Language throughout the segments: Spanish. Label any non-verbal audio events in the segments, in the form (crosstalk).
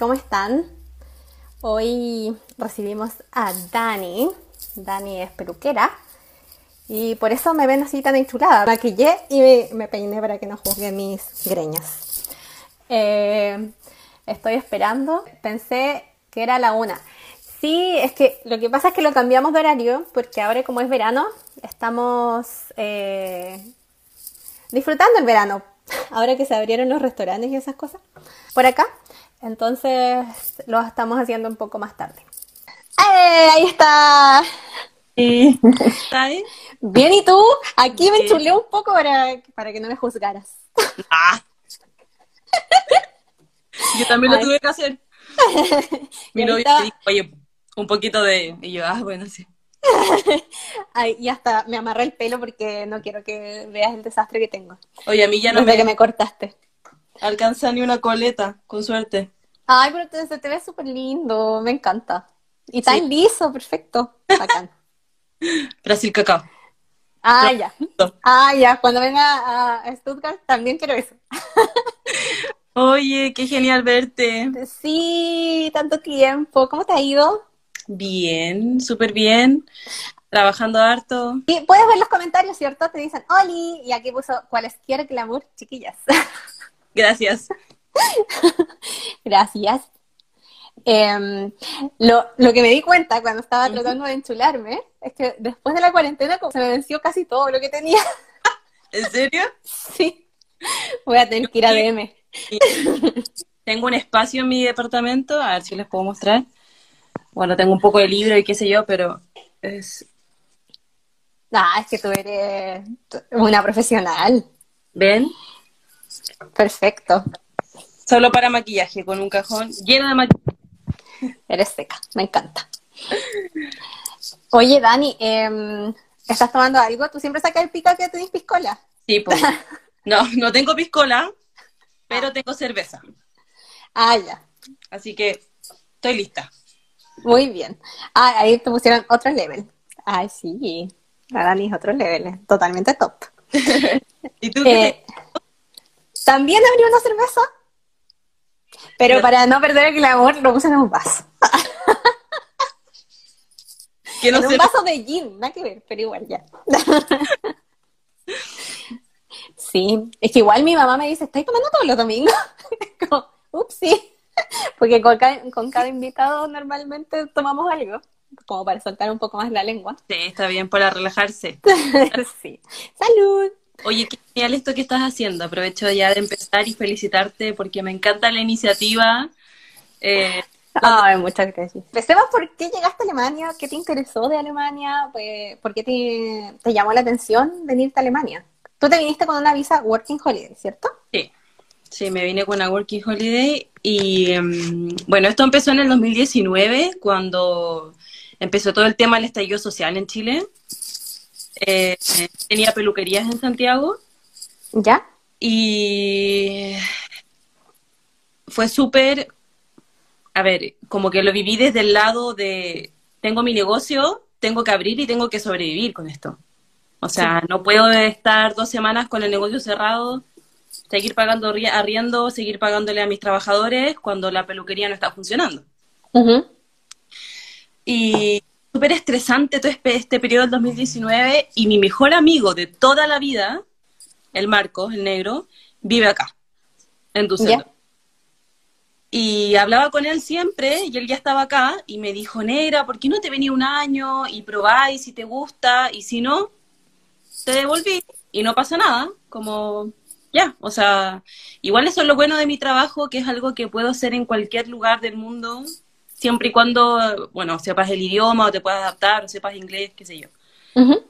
¿cómo están? Hoy recibimos a Dani. Dani es peluquera. Y por eso me ven así tan enchulada. Maquillé y me, peiné para que no juzguen mis greñas. Eh, estoy esperando. Pensé que era la una. Sí, es que lo que pasa es que lo cambiamos de horario porque ahora como es verano, estamos eh, disfrutando el verano. (laughs) Ahora que se abrieron los restaurantes y esas cosas por acá. Entonces lo estamos haciendo un poco más tarde. ¡Eh! Ahí está. (laughs) ¿Está ahí? Bien, ¿y tú? Aquí me Bien. chulé un poco para, para que no me juzgaras. Ah. Yo también lo Ay. tuve que hacer. (laughs) Mi Y novio me dijo, oye, un poquito de... Y yo, ah, bueno, sí. (laughs) Ay, y hasta me amarré el pelo porque no quiero que veas el desastre que tengo. Oye, a mí ya no Desde me que me cortaste. Alcanza ni una coleta, con suerte. Ay, pero te, se te ve súper lindo, me encanta. Y tan Sí. liso, perfecto. Bacán. (laughs) Brasil cacao. Ah, ya. Ah, ya. Cuando venga a Stuttgart también quiero eso. Oye, qué genial verte. Sí, tanto tiempo. ¿Cómo te ha ido? Bien, súper bien. Trabajando harto. Y puedes ver los comentarios, ¿cierto? Te dicen, Oli, y aquí puso cualesquiera glamour, chiquillas. (laughs) Gracias. (laughs) Gracias. Em, lo, lo que me di cuenta cuando estaba tratando de enchularme es que después de la cuarentena como se me venció casi todo lo que tenía. (laughs) ¿En serio? Sí. Voy a tener que ir a DM. Tengo un espacio en mi departamento, a ver si les puedo mostrar. Bueno, tengo un poco de libro y qué sé yo, pero es... Ah, es que tú eres una profesional. ¿Ven? Perfecto. Solo para maquillaje, con un cajón lleno de maquillaje. Eres seca. Me encanta. Oye, Dani, em, ¿estás tomando algo? Tú siempre sacas el pica que tenés piscola. Sí, pues. (laughs) No, no tengo piscola, pero tengo cerveza. Ah, ya. Así que estoy lista. Muy bien. Ah, ahí te pusieron otro level. Ay, sí. La Dani es otro level. Totalmente top. (laughs) ¿Y tú qué Eh, También abrí una cerveza. Pero para no perder el glamour, lo puse en un vaso. no en un vaso de gin, nada que ver, pero igual ya. (laughs) sí, es que igual mi mamá me dice, ¿estáis tomando todos los domingos? (laughs) Como, ups, sí. (laughs) Porque con cada, con cada invitado normalmente tomamos algo, como para soltar un poco más la lengua. Sí, está bien para relajarse. sí. Salud. Oye, qué genial esto que estás haciendo. Aprovecho ya de empezar y felicitarte porque me encanta la iniciativa. Eh, Ay, muchas gracias. Empecemos por qué llegaste a Alemania, qué te interesó de Alemania, Pues, por qué te, te llamó la atención venirte a Alemania. Tú te viniste con una visa Working Holiday, ¿cierto? sí, sí, me vine con una Working Holiday y em, bueno, esto empezó en el 2019 cuando empezó todo el tema del estallido social en Chile. Eh, tenía peluquerías en Santiago ¿Ya? y fue súper, a ver, como que lo viví desde el lado de, tengo mi negocio, tengo que abrir y tengo que sobrevivir con esto. O sea, no puedo estar dos semanas con el negocio cerrado, seguir pagando arri- arriendo, seguir pagándole a mis trabajadores cuando la peluquería no está funcionando. Ujú. Y súper estresante todo este, este periodo del 2019 y mi mejor amigo de toda la vida, el Marcos, el negro, vive acá, en Düsseldorf. Ya. Y hablaba con él siempre y él ya estaba acá y me dijo, Negra, ¿por qué no te venía un año y probáis si te gusta y si no, te devolví y no pasa nada? Como, ya, o sea, igual eso es lo bueno de mi trabajo, que es algo que puedo hacer en cualquier lugar del mundo, siempre y cuando, bueno, sepas el idioma o te puedas adaptar o sepas inglés, qué sé yo. Ujú.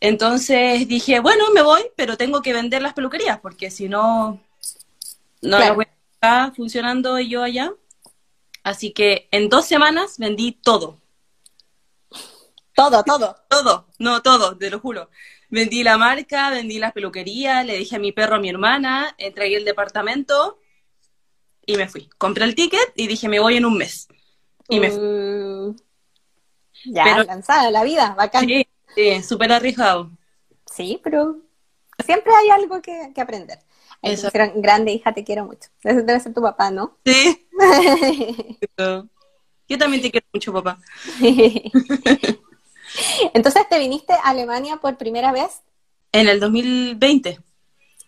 Entonces dije, bueno, me voy, pero tengo que vender las peluquerías, porque si no, no Claro. la voy a estar funcionando yo allá. Así que en dos semanas vendí todo, Todo, todo. todo, no todo, te lo juro. Vendí la marca, vendí las peluquerías, le dije a mi perro, a mi hermana, entregué el departamento y me fui. Compré el ticket y dije, me voy en un mes. Y me. Mm. Ya, Pero- lanzada la vida, bacán. Sí, Sí, sí, súper arriesgado. pero siempre hay algo que, que aprender. Eso. Grande hija, te quiero mucho. Debe, debe ser tu papá, ¿no? Sí. (laughs) Yo también te quiero mucho, papá. (laughs) Entonces, ¿te viniste a Alemania por primera vez? En el 2020.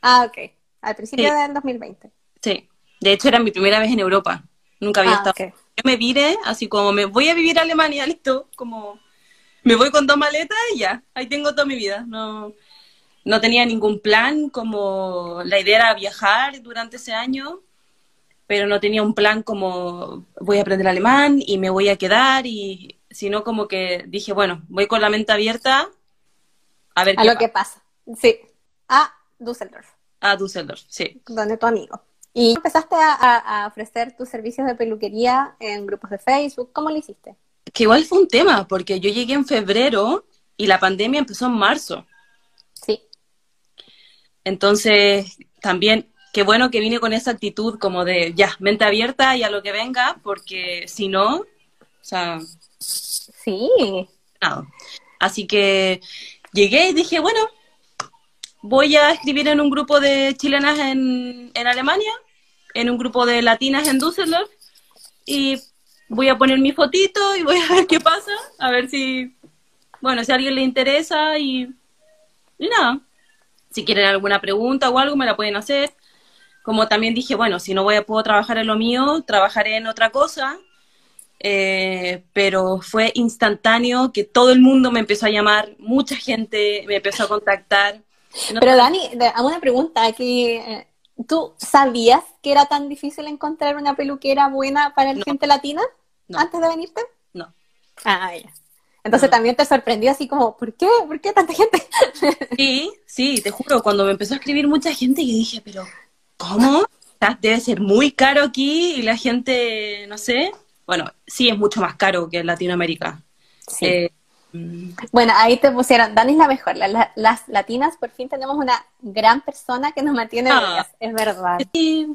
Ah, ok. Al principio Sí. del 2020. Sí. De hecho, era mi primera vez en Europa. Nunca había Ah, estado. ok. Yo me vine así como me voy a vivir a Alemania, (laughs) listo. Como me voy con dos maletas y ya. Ahí tengo toda mi vida. No, no tenía ningún plan. Como la idea era viajar durante ese año. Pero no tenía un plan como voy a aprender alemán y me voy a quedar. Y sino como que dije, bueno, voy con la mente abierta a ver A qué lo que pasa. Sí. A Düsseldorf, pasa. A Düsseldorf, sí. donde tu amigo. Y empezaste a, a- a ofrecer tus servicios de peluquería en grupos de Facebook. ¿Cómo lo hiciste? Que igual fue un tema, porque yo llegué en febrero y la pandemia empezó en marzo. Sí. Entonces, también, qué bueno que vine con esa actitud como de, ya, mente abierta y a lo que venga, porque si no, o sea, Sí. nada. Así que llegué y dije, bueno, voy a escribir en un grupo de chilenas en, en Alemania, en un grupo de latinas en Düsseldorf, y voy a poner mi fotito y voy a (laughs) ver qué pasa, a ver si, bueno, si a alguien le interesa y, y nada. Si quieren alguna pregunta o algo, me la pueden hacer. Como también dije, bueno, si no voy a puedo trabajar en lo mío, trabajaré en otra cosa. Eh, pero fue instantáneo que todo el mundo me empezó a llamar, mucha gente me empezó a contactar. No- Pero Dani, una pregunta aquí. ¿Tú sabías que era tan difícil encontrar una peluquera buena para la No. gente latina No. antes de venirte? no. Ah, ya. Entonces No. también te sorprendió así como, ¿por qué? ¿Por qué tanta gente? (laughs) Sí, sí, te juro, cuando me empezó a escribir mucha gente, yo dije, pero ¿cómo? Debe ser muy caro aquí y la gente, no sé. Bueno, sí es mucho más caro que en Latinoamérica. Sí. Eh, Bueno, ahí te pusieron, Dani es la mejor. La- la- las latinas por fin tenemos una gran persona que nos mantiene Ah. bellas, es verdad. Y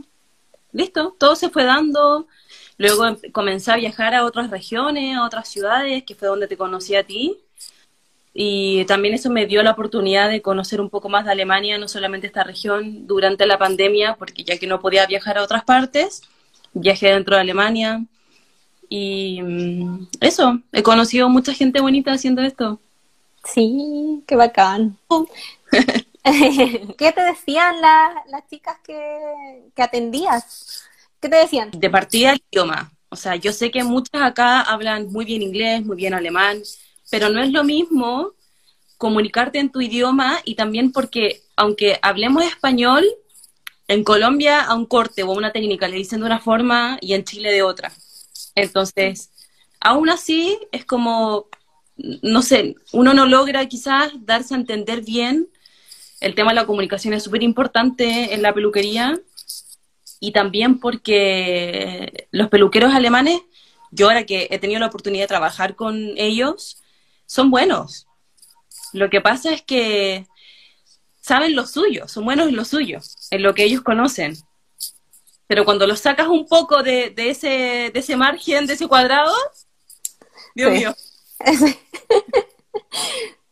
listo, todo se fue dando. Luego em- comencé a viajar a otras regiones, a otras ciudades, que fue donde te conocí a ti. Y también eso me dio la oportunidad de conocer un poco más de Alemania, no solamente esta región, durante la pandemia, porque ya que no podía viajar a otras partes, viajé dentro de Alemania. Y mm, eso, he conocido mucha gente bonita haciendo esto. Sí, qué bacán. (laughs) ¿Qué te decían la- las chicas que, que atendías? ¿Qué te decían? de partida el idioma. O sea, yo sé que muchas acá hablan muy bien inglés, muy bien alemán, pero no es lo mismo comunicarte en tu idioma y también porque, aunque hablemos español, en Colombia a un corte o a una técnica le dicen de una forma y en Chile de otra. Entonces, aún así es como, no sé, uno no logra quizás darse a entender bien. El tema de la comunicación es súper importante en la peluquería y también porque los peluqueros alemanes, yo ahora que he tenido la oportunidad de trabajar con ellos, son buenos. Lo que pasa es que saben lo suyo, son buenos en lo suyo, en lo que ellos conocen. Pero cuando los sacas un poco de, de ese, de ese margen, de ese cuadrado, Dios Sí. mío. (laughs)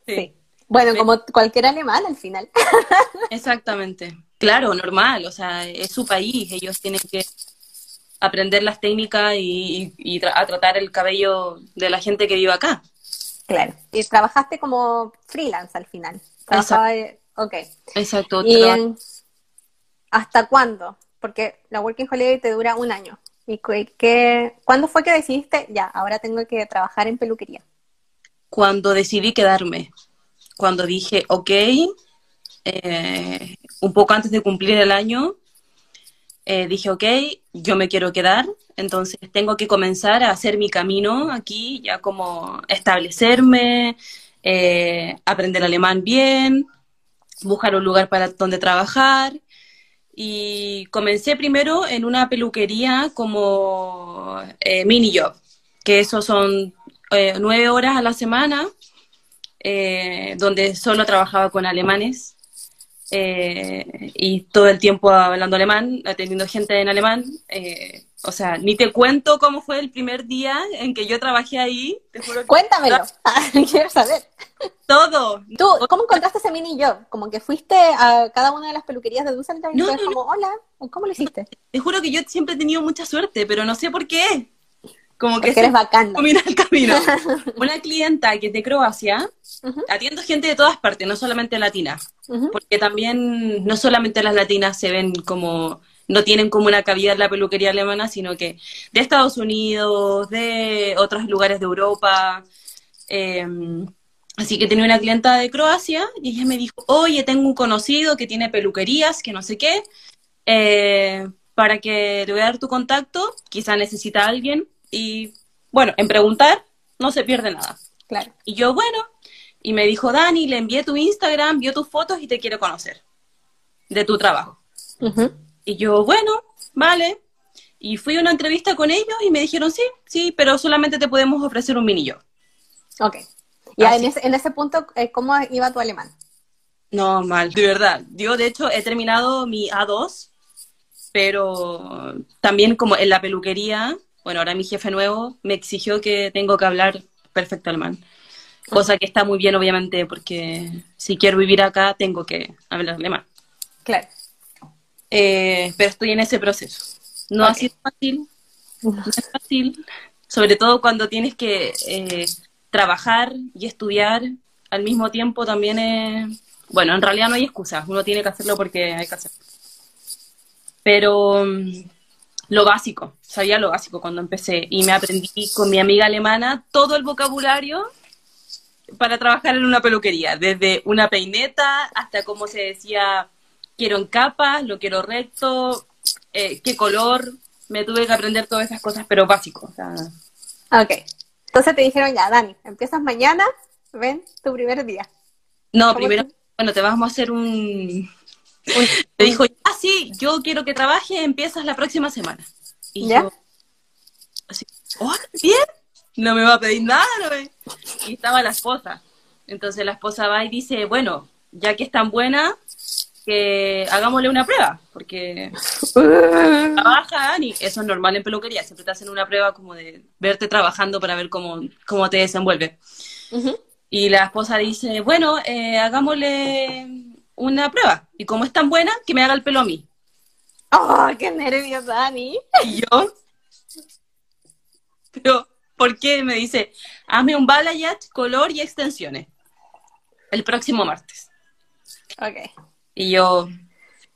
Sí. Sí, Bueno, como cualquier alemán al final. (laughs) exactamente. Claro, normal, o sea, es su país, ellos tienen que aprender las técnicas y, y- y tra- a tratar el cabello de la gente que vive acá. Claro. Y trabajaste como freelance al final. Trabajaba, ok. Exacto. ¿Y traba- en- hasta cuándo? Porque la Working Holiday te dura un año. ¿Y qué, cuándo fue que decidiste, ya, ahora tengo que trabajar en peluquería? Cuando decidí quedarme, cuando dije, ok, eh, un poco antes de cumplir el año, eh, dije, ok, yo me quiero quedar, entonces tengo que comenzar a hacer mi camino aquí, ya como establecerme, eh, aprender alemán bien, buscar un lugar para donde trabajar. Y comencé primero en una peluquería como eh, mini job, que eso son eh, nueve horas a la semana, eh, donde solo trabajaba con alemanes y todo el tiempo hablando alemán, atendiendo gente en alemán, O sea, ni te cuento cómo fue el primer día en que yo trabajé ahí. Te juro que Cuéntamelo. (laughs) (laughs) Quiero saber. todo. ¿Tú cómo encontraste ese mini job? Como que fuiste a cada una de las peluquerías de y No, fue no, como, hola, ¿cómo lo hiciste? Te juro que yo siempre he tenido mucha suerte, pero no sé por qué. Como que eres se bacana. (laughs) combina el camino. Una clienta que es de Croacia, atiendo gente de todas partes, no solamente latina. ujú. Porque también no solamente las latinas se ven como, no tienen como una cabida en la peluquería alemana, sino que de Estados Unidos, de otros lugares de Europa. eh, así que tenía una clienta de Croacia y ella me dijo, oye, tengo un conocido que tiene peluquerías, que no sé qué, eh, para que le voy a dar tu contacto, quizá necesita a alguien. Y bueno, en preguntar no se pierde nada. Claro. Y yo, bueno, y me dijo, Dani, le envié tu Instagram, vio tus fotos y te quiero conocer de tu trabajo. Ujú. Y yo, bueno, vale. Y fui a una entrevista con ellos y me dijeron, sí, sí, pero solamente te podemos ofrecer un mini yo. Ok. Así. en ese, en ese punto, eh, ¿cómo iba tu alemán? No, mal, de verdad. Yo, de hecho, he terminado mi A2, pero también como en la peluquería, bueno, ahora mi jefe nuevo me exigió que tengo que hablar perfecto alemán. Cosa que está muy bien, obviamente, porque si quiero vivir acá, tengo que hablar alemán. Claro. Eh, pero estoy en ese proceso. No ha sido fácil, no es fácil, sobre todo cuando tienes que eh, trabajar y estudiar al mismo tiempo también es... Bueno, en realidad no hay excusa, uno tiene que hacerlo porque hay que hacerlo. Pero mm, lo básico, sabía lo básico cuando empecé y me aprendí con mi amiga alemana todo el vocabulario para trabajar en una peluquería, desde una peineta hasta cómo se decía quiero en capas, lo quiero recto, eh, qué color, me tuve que aprender todas esas cosas, pero básico. o sea, Ok. Entonces te dijeron, ya, Dani, empiezas mañana, ven tu primer día. no, ¿Cómo primero, te- bueno, te vamos a hacer un... Me dijo, ah, sí, yo quiero que trabaje, empiezas la próxima semana. Y ¿Ya? yo, así, oh, bien, no me va a pedir nada, no me... Y estaba la esposa. Entonces la esposa va y dice, bueno, ya que es tan buena, que hagámosle una prueba, porque (laughs) trabajan y eso es normal en peluquería, siempre te hacen una prueba como de verte trabajando para ver cómo, cómo te desenvuelve. Y la esposa dice, bueno, eh, hagámosle una prueba, y como es tan buena, que me haga el pelo a mí. ¡Oh, qué nervios, Dani! (laughs) Y yo, pero, ¿por qué? Me dice, hazme un balayage, color y extensiones. El próximo martes. Ok. Y yo,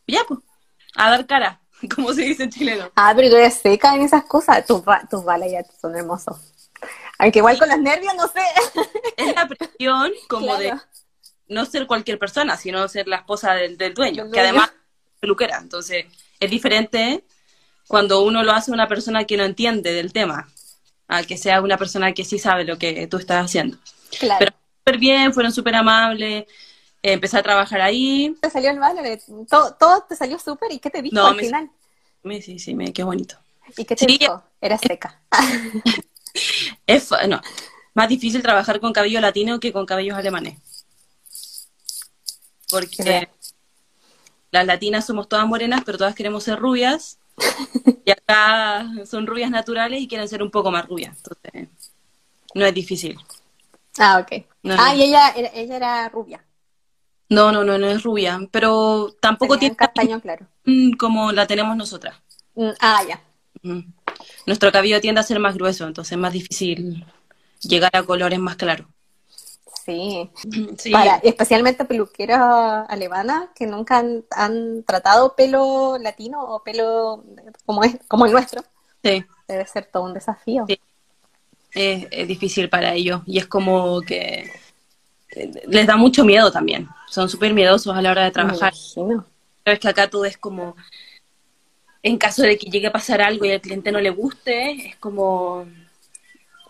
ya pues, a dar cara, (laughs) como se dice en chileno. Ah, pero tú eres seca en esas cosas. Tus, tus balas ya son hermosos. Aunque igual con los nervios, no sé. (laughs) Es la presión como de no ser cualquier persona, sino ser la esposa del, del dueño, que además es peluquera. Entonces, es diferente cuando uno lo hace una persona que no entiende del tema, a que sea una persona que sí sabe lo que tú estás haciendo. Claro. Pero súper bien, fueron súper amables, empecé a trabajar ahí. te salió el vale, todo, todo te salió súper. ¿Y qué te dijo No, al me- final? Me- Sí, sí, me, qué bonito. ¿Y qué te Sí. dijo? Eres seca. (laughs) Es no, más difícil trabajar con cabello latino que con cabellos alemanes. Porque las latinas somos todas morenas, pero todas queremos ser rubias. (laughs) Y acá son rubias naturales y quieren ser un poco más rubias. Entonces, no es difícil. Ah, ok. No, ah, no. y ella, ella era rubia. No, no, no, no es rubia, pero tampoco tiene castaño claro. mm, como la tenemos nosotras. Mm, ah, ya. Ujú. Nuestro cabello tiende a ser más grueso, entonces es más difícil llegar a colores más claros. Sí. (clears throat) Sí, Para, especialmente peluqueras alemanas que nunca han, han tratado pelo latino o pelo como es como el nuestro. sí. Debe ser todo un desafío. Sí. es, es difícil para ellos y es como que les da mucho miedo también. Son súper miedosos a la hora de trabajar. Sabes que acá todo es como, en caso de que llegue a pasar algo y al cliente no le guste, es como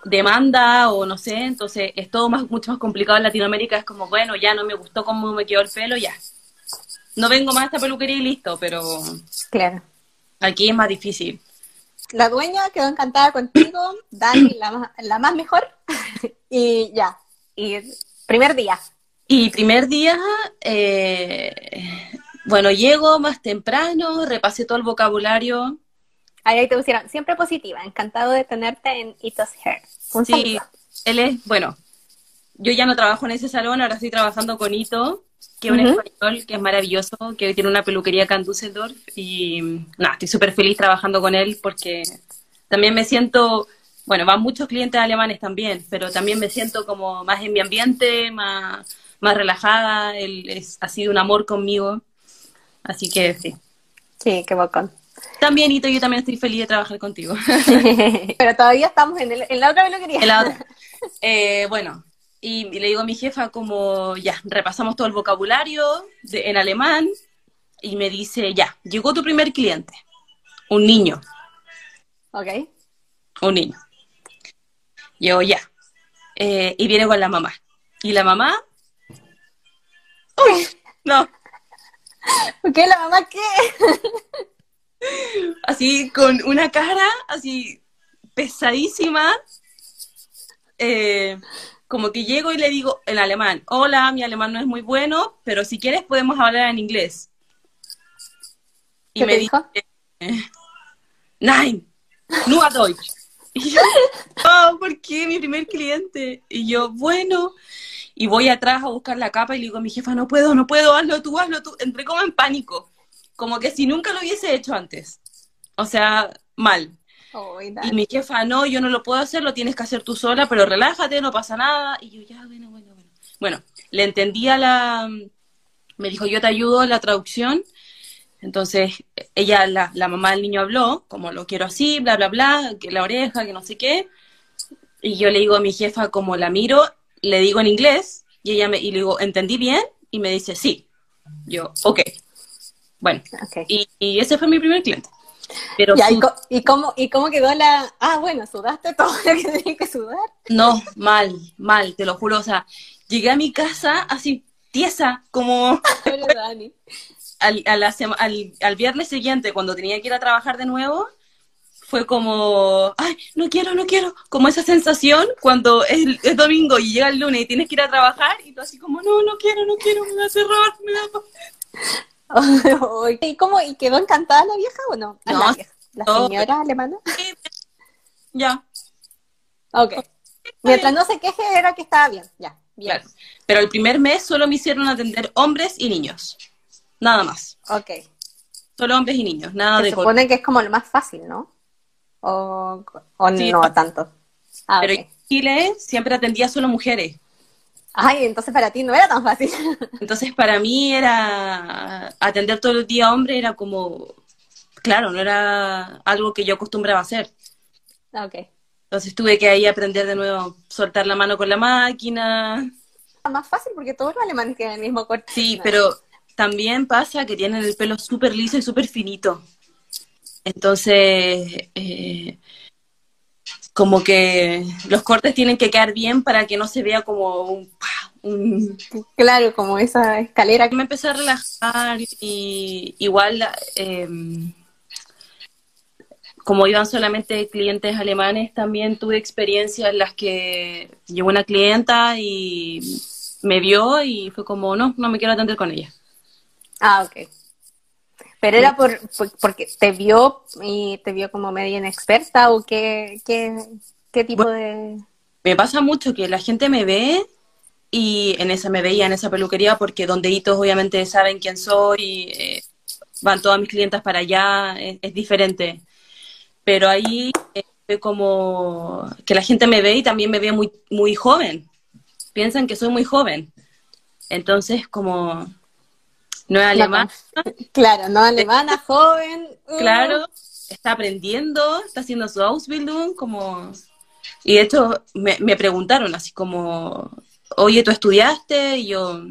demanda o no sé, entonces es todo más, mucho más complicado en Latinoamérica, es como, bueno, ya no me gustó cómo me quedó el pelo, ya. No vengo más a esta peluquería y listo, pero Claro. aquí es más difícil. La dueña quedó encantada contigo, Dani, la más, la más mejor. (laughs) y ya. Y primer día. Y primer día, eh, bueno, llego más temprano, repasé todo el vocabulario, Ahí te pusieron, siempre positiva, encantado de tenerte en Itos Hair. Un Sí, saludo. él es, bueno, yo ya no trabajo en ese salón, ahora estoy trabajando con Ito, que es un español que es maravilloso, que tiene una peluquería acá en Düsseldorf y nada, estoy súper feliz trabajando con él porque también me siento, bueno, van muchos clientes alemanes también, pero también me siento como más en mi ambiente, más, más relajada, él es, ha sido un amor conmigo, así que sí. Sí, qué bacán. También, Ito, yo también estoy feliz de trabajar contigo. (laughs) Pero todavía estamos en, el- en la otra peluquería. El lado- Eh, bueno, y, y le digo a mi jefa como, ya, repasamos todo el vocabulario de- en alemán y me dice, ya, llegó tu primer cliente, un niño, Ok. un niño. Yo, ya, Eh, y viene con la mamá. Y la mamá, uy, no, ¿Qué? ¿La mamá qué? (laughs) así con una cara así pesadísima, eh, como que llego y le digo en alemán, hola, mi alemán no es muy bueno, pero si quieres podemos hablar en inglés. Y ¿Qué me te dijo? dice, nein, nur Deutsch. (laughs) Y yo, oh, ¿por qué mi primer cliente? Y yo, bueno, y voy atrás a buscar la capa y le digo a mi jefa, no puedo, no puedo, hazlo tú, hazlo tú. Entré como en pánico, como que si nunca lo hubiese hecho antes. O sea, mal. Ay, Y mi jefa, no, yo no lo puedo hacer, lo tienes que hacer tú sola, pero relájate, no pasa nada. Y yo, ya, bueno, bueno, bueno. Bueno, le entendía la... Me dijo, yo te ayudo en la traducción. Entonces, ella, la, la mamá del niño habló, como lo quiero así, bla, bla, bla, que la oreja, que no sé qué. Y yo le digo a mi jefa, como la miro, le digo en inglés, y ella me, y le digo, ¿entendí bien? Y me dice, sí. Yo, ok. Bueno, y, y ese fue mi primer cliente. Pero Ya, ¿y, su- co- y cómo, ¿Y cómo quedó la...? Ah, bueno, sudaste todo lo que tenías que sudar. No, mal, mal, te lo juro. O sea, llegué a mi casa así, tiesa, como (laughs) Dani. Al, a la sema- al, al viernes siguiente, cuando tenía que ir a trabajar de nuevo, fue como, ay, no quiero, no quiero. Como esa sensación cuando es, es domingo y llega el lunes y tienes que ir a trabajar y tú así como, no, no quiero, no quiero, me da terror, me da... Ay, (laughs) ¿Y cómo? ¿Y quedó encantada la vieja o no? Ah, No, la, vieja. ¿La no. señora alemana? (laughs) Ya, Ok. Mientras no se queje, era que estaba bien. Ya, bien. claro. Pero el primer mes solo me hicieron atender hombres y niños. Nada más. Ok. Solo hombres y niños, nada Se de supone que es como lo más fácil, ¿no? O, o Sí, no tanto. Ah, Pero en Chile siempre atendía solo mujeres. Ay, entonces para ti no era tan fácil. (laughs) Entonces para mí era atender todo el día a hombre era como, claro, no era algo que yo acostumbraba a hacer. ok. Entonces tuve que ahí aprender de nuevo, soltar la mano con la máquina. Más fácil porque todos los alemanes tienen el mismo corte. Sí, pero también pasa que tienen el pelo súper liso y súper finito. Entonces, eh, como que los cortes tienen que quedar bien para que no se vea como un... un Claro, como esa escalera. me empecé a relajar y igual eh, como iban solamente clientes alemanes también tuve experiencias en las que llegó una clienta y me vio y fue como no, no me quiero atender con ella. Ah, ok. Pero era por, por- porque te vio y te vio como media inexperta o qué, qué, qué tipo de... Me pasa mucho que la gente me ve y en esa me veía en esa peluquería porque donde hitos obviamente saben quién soy, y, eh, van todas mis clientas para allá, es, es diferente. Pero ahí eh, fue como que la gente me ve y también me ve muy, muy joven. Piensan que soy muy joven. Entonces, como no es alemán, Claro, no alemana, (laughs) joven. uh, claro, está aprendiendo, está haciendo su Ausbildung, como... Y de hecho me, me preguntaron así como, oye, ¿tú estudiaste? Y yo,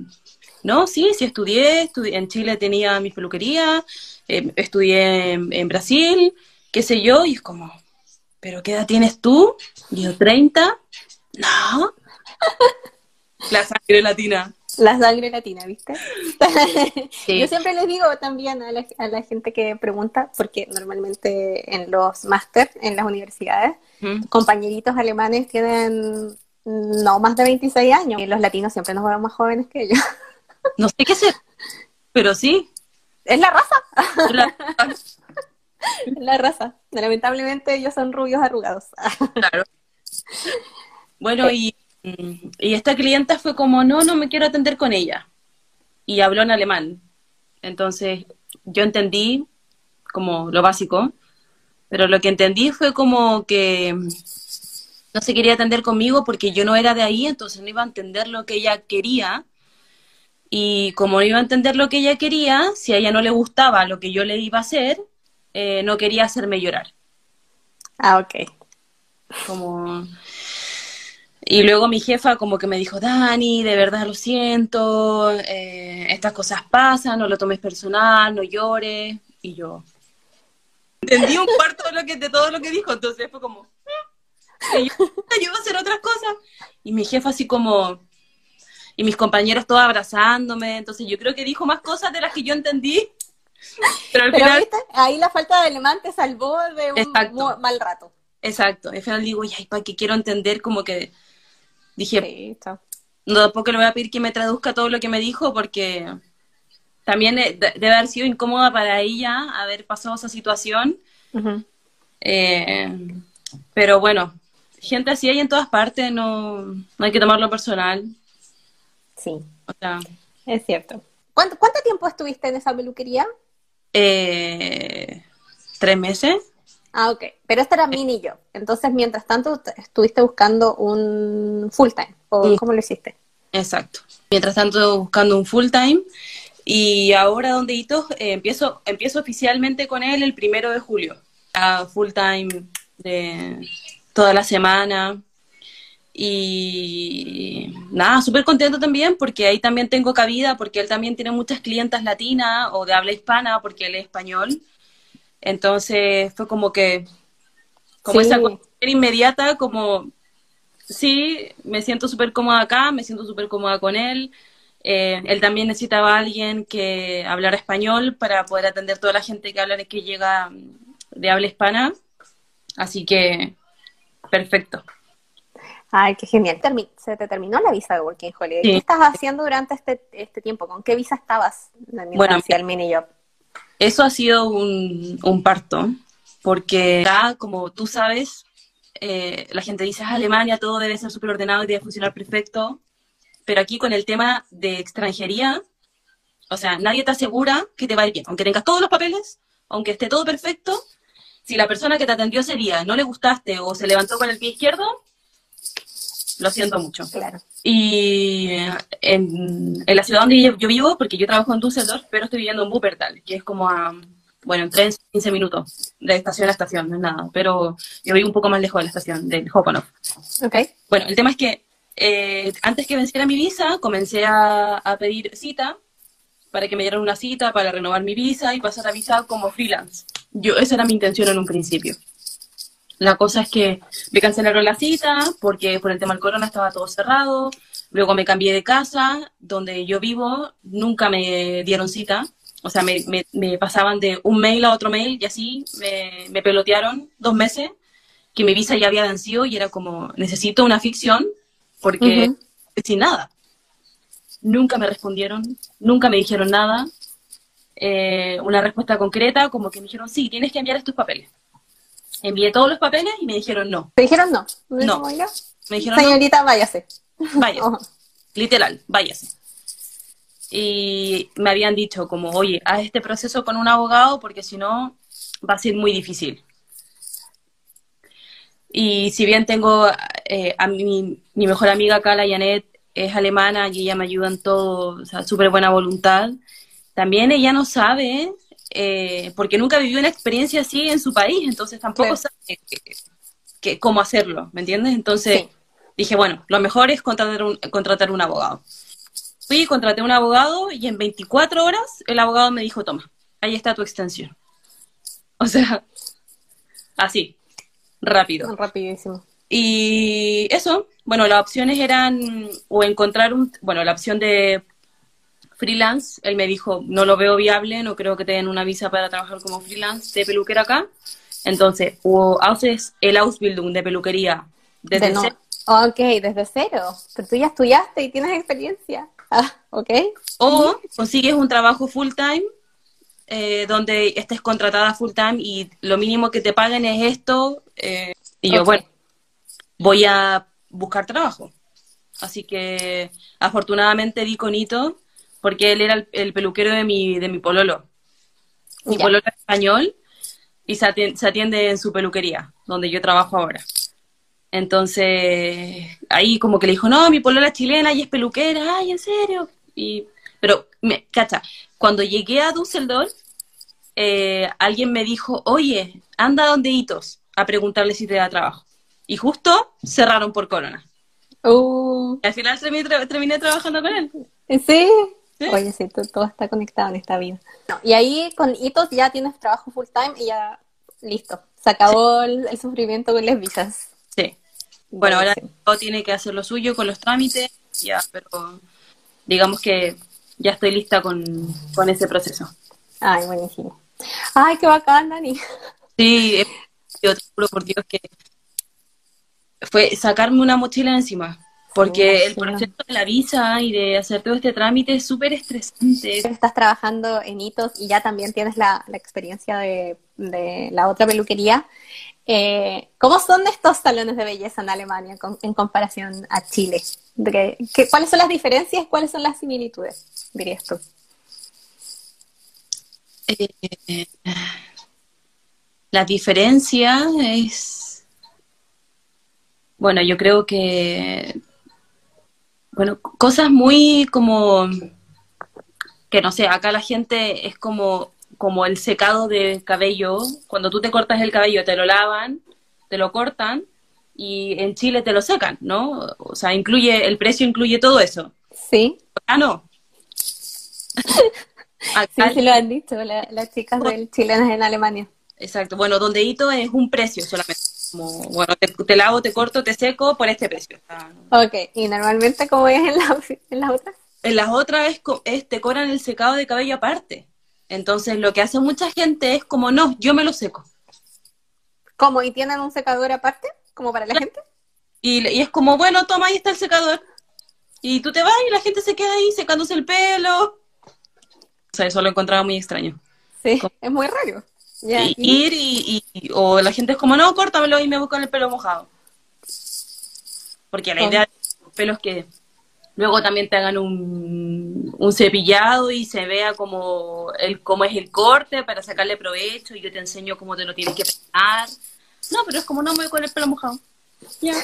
no, sí, sí estudié, estudié en Chile tenía mi peluquería, eh, estudié en, en Brasil, qué sé yo, y es como, ¿pero qué edad tienes tú? Y yo, 30, no. (laughs) La sangre latina. La sangre latina, ¿viste? (laughs) Sí. Yo siempre les digo también a la, a la gente que pregunta, porque normalmente en los máster, en las universidades, Mm. compañeritos alemanes tienen no más de 26 años y los latinos siempre nos vemos más jóvenes que ellos. (laughs) No sé qué ser, pero sí. Es la raza. La- (laughs) La raza. Lamentablemente ellos son rubios arrugados. Claro. Bueno, y, y esta clienta fue como, no, no me quiero atender con ella. Y habló en alemán. Entonces, yo entendí como lo básico, pero lo que entendí fue como que no se quería atender conmigo porque yo no era de ahí, entonces no iba a entender lo que ella quería. Y como no iba a entender lo que ella quería, si a ella no le gustaba lo que yo le iba a hacer, eh, no quería hacerme llorar. Ah, ok. Como... Y luego mi jefa como que me dijo, Dani, de verdad lo siento, eh, estas cosas pasan, no lo tomes personal, no llores. Y yo entendí un cuarto de, lo que, de todo lo que dijo, entonces fue como, yo a hacer otras cosas. Y mi jefa así como, y mis compañeros todos abrazándome, entonces yo creo que dijo más cosas de las que yo entendí. Pero al final, viste, ahí la falta de alemán te salvó de un Exacto. mal rato. exacto, al final digo, ya, ¿para qué quiero entender? Como que dije, no, tampoco le voy a pedir que me traduzca todo lo que me dijo porque también de- debe haber sido incómoda para ella haber pasado esa situación. Eh, pero bueno, gente así hay en todas partes, no, no hay que tomarlo personal. Sí, O sea, es cierto. ¿Cuánto, ¿Cuánto tiempo estuviste en esa peluquería? eh, tres meses. Ah, ok. Pero este era mini job. Entonces, mientras tanto, estuviste buscando un full time. ¿O cómo lo hiciste? Exacto. Mientras tanto, buscando un full time. Y ahora, donde Hitos, eh, empiezo, empiezo oficialmente con él el primero de julio. A full time de toda la semana. Y nada, súper contento también porque ahí también tengo cabida, porque él también tiene muchas clientas latinas o de habla hispana, porque él es español. Entonces fue como que, como Sí. esa cuestión inmediata, como sí, me siento súper cómoda acá, me siento súper cómoda con él. Eh, él también necesitaba a alguien que hablara español para poder atender toda la gente que habla que llega de habla hispana. Así que, perfecto. Ay, qué genial. Termi- se te terminó la visa de Working Holiday. Sí. ¿Qué estabas haciendo durante este, este tiempo? ¿Con qué visa estabas Bueno, el mini job? Eso ha sido un, un parto, porque acá, como tú sabes, eh, la gente dice, "Ah, Alemania, todo debe ser súper ordenado y debe funcionar perfecto, pero aquí con el tema de extranjería, o sea, nadie te asegura que te va bien, aunque tengas todos los papeles, aunque esté todo perfecto, si la persona que te atendió ese día no le gustaste o se levantó con el pie izquierdo, lo siento mucho. Claro. Y en, en la ciudad donde yo, yo vivo, porque yo trabajo en Düsseldorf, pero estoy viviendo en Wuppertal, que es como a, bueno, en 3, 15 minutos de estación a estación, no es nada. Pero yo vivo un poco más lejos de la estación, del Hopanoff. Ok. Bueno, el tema es que eh, antes que venciera mi visa, comencé a, a pedir cita para que me dieran una cita para renovar mi visa y pasar a visa como freelance. Yo, esa era mi intención en un principio. La cosa es que me cancelaron la cita porque por el tema del corona estaba todo cerrado. Luego me cambié de casa, donde yo vivo, nunca me dieron cita. O sea, me, me- me pasaban de un mail a otro mail y así me, me pelotearon dos meses que mi visa ya había vencido y era como, necesito una ficción porque sin nada. Nunca me respondieron, nunca me dijeron nada. Eh, una respuesta concreta, como que me dijeron, sí, tienes que enviar estos papeles. Envié todos los papeles y me dijeron no. ¿Te dijeron no? No. Me dijeron no, Señorita, váyase. váyase. Oh, Literal, váyase. Y me habían dicho como, oye, haz este proceso con un abogado porque si no va a ser muy difícil. Y si bien tengo eh, a mi, mi mejor amiga acá, la Janet, es alemana y ella me ayuda en todo, o sea, súper buena voluntad, también ella no sabe, eh, porque nunca vivió una experiencia así en su país, entonces tampoco sabe que- que- cómo hacerlo, ¿me entiendes? Entonces Sí. dije, bueno, lo mejor es contratar un, contratar un abogado. Fui, contraté un abogado y en 24 horas el abogado me dijo, toma, ahí está tu extensión. (laughs) O sea, así, rápido. rapidísimo. Y eso, bueno, las opciones eran o encontrar un, bueno, la opción de freelance, él me dijo, no lo veo viable, no creo que te den una visa para trabajar como freelance de peluquera acá. Entonces, o haces el Ausbildung de peluquería desde De no- cero, Ok, desde cero. Pero tú ya estudiaste y tienes experiencia. (laughs) Ah, ok. o consigues un trabajo full time eh, donde estés contratada full time y lo mínimo que te paguen es esto. eh, y yo, bueno, voy a buscar trabajo. Así que afortunadamente di con Ito porque él era el, el peluquero de mi, de mi pololo. Mi Ya. pololo es español y se atien- se atiende, en su peluquería, donde yo trabajo ahora. Entonces, ahí como que le dijo, no, mi polola es chilena y es peluquera, ay, ¿en serio? Y, pero, me, cacha, cuando llegué a Düsseldorf, eh, alguien me dijo, oye, anda donde Hitos a preguntarle si te da trabajo. Y justo cerraron por corona. Uh, Y al final terminé, tra- terminé trabajando con él. ¿Sí? Oye, sí, to- todo está conectado en esta vida. No, y ahí con hitos ya tienes trabajo full time y ya listo. Se acabó el, el sufrimiento con las visas. Sí. Bueno, ahora todo tiene que hacer lo suyo con los trámites, ya, pero digamos que ya estoy lista con, con ese proceso. Ay, buenísimo. Ay, qué bacán, Dani. Sí, eh, yo te juro por Dios que fue sacarme una mochila encima, porque el proceso de la visa y de hacer todo este trámite es súper estresante. Estás trabajando en hitos y ya también tienes la, la experiencia de, de la otra peluquería. Eh, ¿Cómo son estos salones de belleza en Alemania con- en comparación a Chile? ¿De qué- qué- ¿Cuáles son las diferencias? ¿Cuáles son las similitudes? Dirías tú. Eh, la diferencia es, bueno, yo creo que, bueno, cosas muy como, que no sé, acá la gente es como, como el secado de cabello, cuando tú te cortas el cabello te lo lavan, te lo cortan y en Chile te lo secan, ¿no? O sea, incluye, el precio incluye todo eso. Sí, Acá no. (laughs) sí, Acá sí lo han dicho la- las chicas del chilenas en Alemania. Exacto, bueno, donde hito es un precio solamente. Como, bueno, te, te lavo, te corto, te seco por este precio. Ok, y normalmente como es en, la, en las otras. En las otras es, es- te cobran el secado de cabello aparte. Entonces, lo que hace mucha gente es como, no, yo me lo seco. ¿Cómo? ¿Y tienen un secador aparte? ¿Como para la gente? Y, y es como, bueno, toma, ahí está el secador. Y tú te vas y la gente se queda ahí secándose el pelo. O sea, eso lo encontraba muy extraño. Sí, es muy raro. Y- y- ir y, y- o la gente es como, no, córtamelo y me buscan el pelo mojado. Porque la Oh. idea de los pelos que luego también te hagan un, un cepillado y se vea como el cómo es el corte para sacarle provecho y yo te enseño cómo te lo tienes que peinar. No, pero es como no me voy con el pelo mojado. Ya.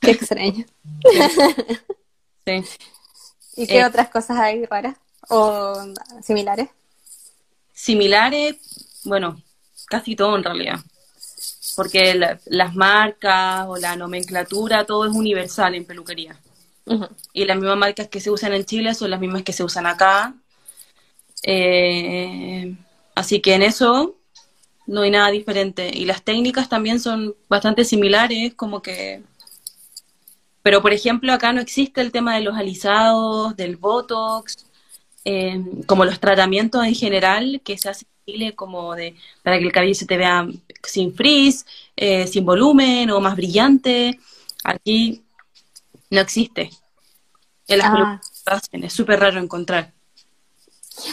Qué extraño. Sí. (laughs) ¿Y qué Eh, otras cosas hay raras o similares? Similares, bueno, casi todo en realidad. Porque la- las marcas o la nomenclatura, todo es universal en peluquería. Y las mismas marcas que se usan en Chile son las mismas que se usan acá. Eh, así que en eso no hay nada diferente. Y las técnicas también son bastante similares, como que... Pero, por ejemplo, acá no existe el tema de los alisados, del Botox, eh, como los tratamientos en general que se hacen en Chile, como de para que el cabello se te vea sin frizz, eh, sin volumen o más brillante. Aquí no existe. En las Ah. hacen, es súper raro encontrar.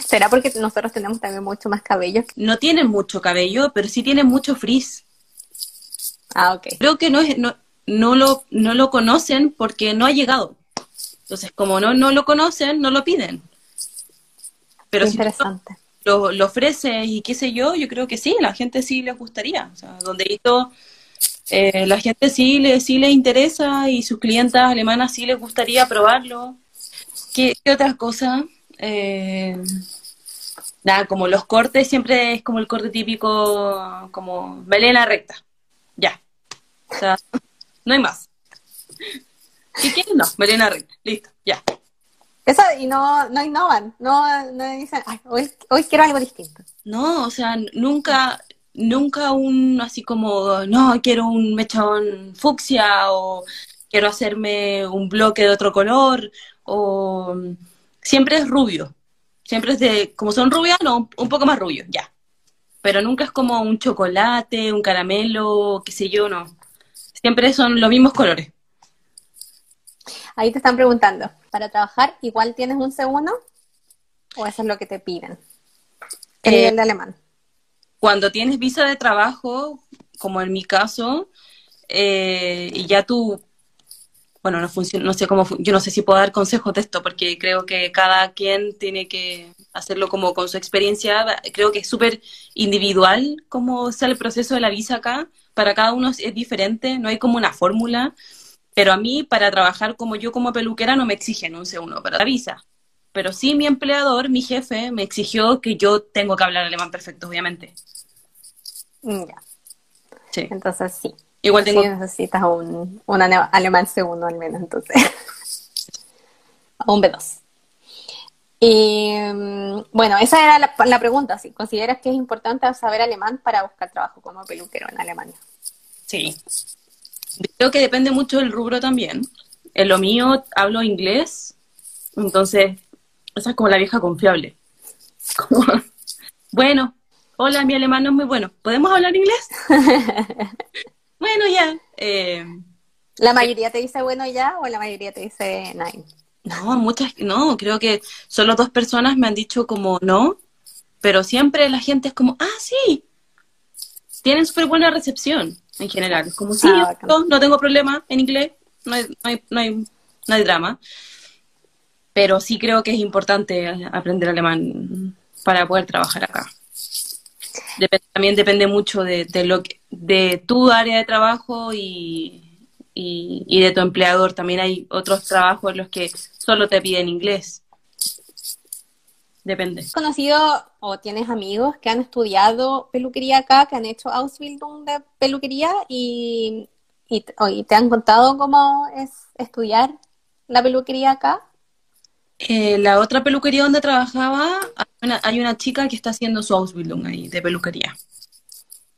¿Será porque nosotros tenemos también mucho más cabello? No tienen mucho cabello, pero sí tienen mucho frizz. Ah, ok. Creo que no, es, no, no, lo, no lo conocen porque no ha llegado. Entonces, como no, no lo conocen, no lo piden. Pero si Interesante. lo, lo ofreces y qué sé yo, yo creo que sí, la gente sí les gustaría. O sea, donde esto, eh, la gente sí le, sí le interesa y sus clientas alemanas sí les gustaría probarlo. ¿Qué, qué otras cosas? Eh, nada, como los cortes, siempre es como el corte típico, como melena recta. Ya. O sea, no hay más. ¿Qué quieres? No, melena recta. Listo, ya. Eso, y no, no innovan, no, no dicen, Ay, hoy, hoy quiero algo distinto. No, o sea, nunca, nunca un así como, no, quiero un mechón fucsia o quiero hacerme un bloque de otro color o siempre es rubio. Siempre es de, como son rubias, no, un poco más rubio, ya. Pero nunca es como un chocolate, un caramelo, qué sé yo, no. Siempre son los mismos colores. Ahí te están preguntando, ¿para trabajar igual tienes un segundo? ¿O eso es lo que te piden? el Eh, nivel de alemán. Cuando tienes visa de trabajo, como en mi caso, eh, y ya tú, bueno, no funciona, no sé cómo, yo no sé si puedo dar consejos de esto, porque creo que cada quien tiene que hacerlo como con su experiencia. Creo que es súper individual cómo sea el proceso de la visa acá. Para cada uno es diferente, no hay como una fórmula. Pero a mí, para trabajar como yo como peluquera, no me exigen un C1 para la visa. Pero sí mi empleador, mi jefe, me exigió que yo tengo que hablar alemán perfecto, obviamente. Mm, Ya, Sí. entonces sí. Igual tengo Sí, necesitas un, un ale- alemán segundo al menos, entonces. (laughs) O un B2. Y mm, bueno, esa era la, la pregunta, si consideras que es importante saber alemán para buscar trabajo como peluquero en Alemania. Sí. Creo que depende mucho del rubro también. En lo mío hablo inglés, entonces esa es como la vieja confiable. (laughs) Como, bueno, hola, mi alemán no es muy bueno. ¿Podemos hablar inglés? (laughs) bueno, ya. Eh, ¿La mayoría te dice bueno ya o la mayoría te dice nine? no, muchas, no, creo que solo dos personas me han dicho como no, pero siempre la gente es como, ah, sí. Tienen súper buena recepción en general. Es como, sí, Ah, bacán. no, no tengo problema en inglés, no hay, no hay, no hay, no hay drama. Pero sí creo que es importante aprender alemán para poder trabajar acá. Dep- también depende mucho de, de lo que- de tu área de trabajo y, y, y de tu empleador. También hay otros trabajos en los que solo te piden inglés. Depende. ¿Has conocido o tienes amigos que han estudiado peluquería acá, que han hecho Ausbildung de peluquería y, y, te han contado cómo es estudiar la peluquería acá? Eh, la otra peluquería donde trabajaba, hay una, hay una chica que está haciendo su Ausbildung ahí de peluquería.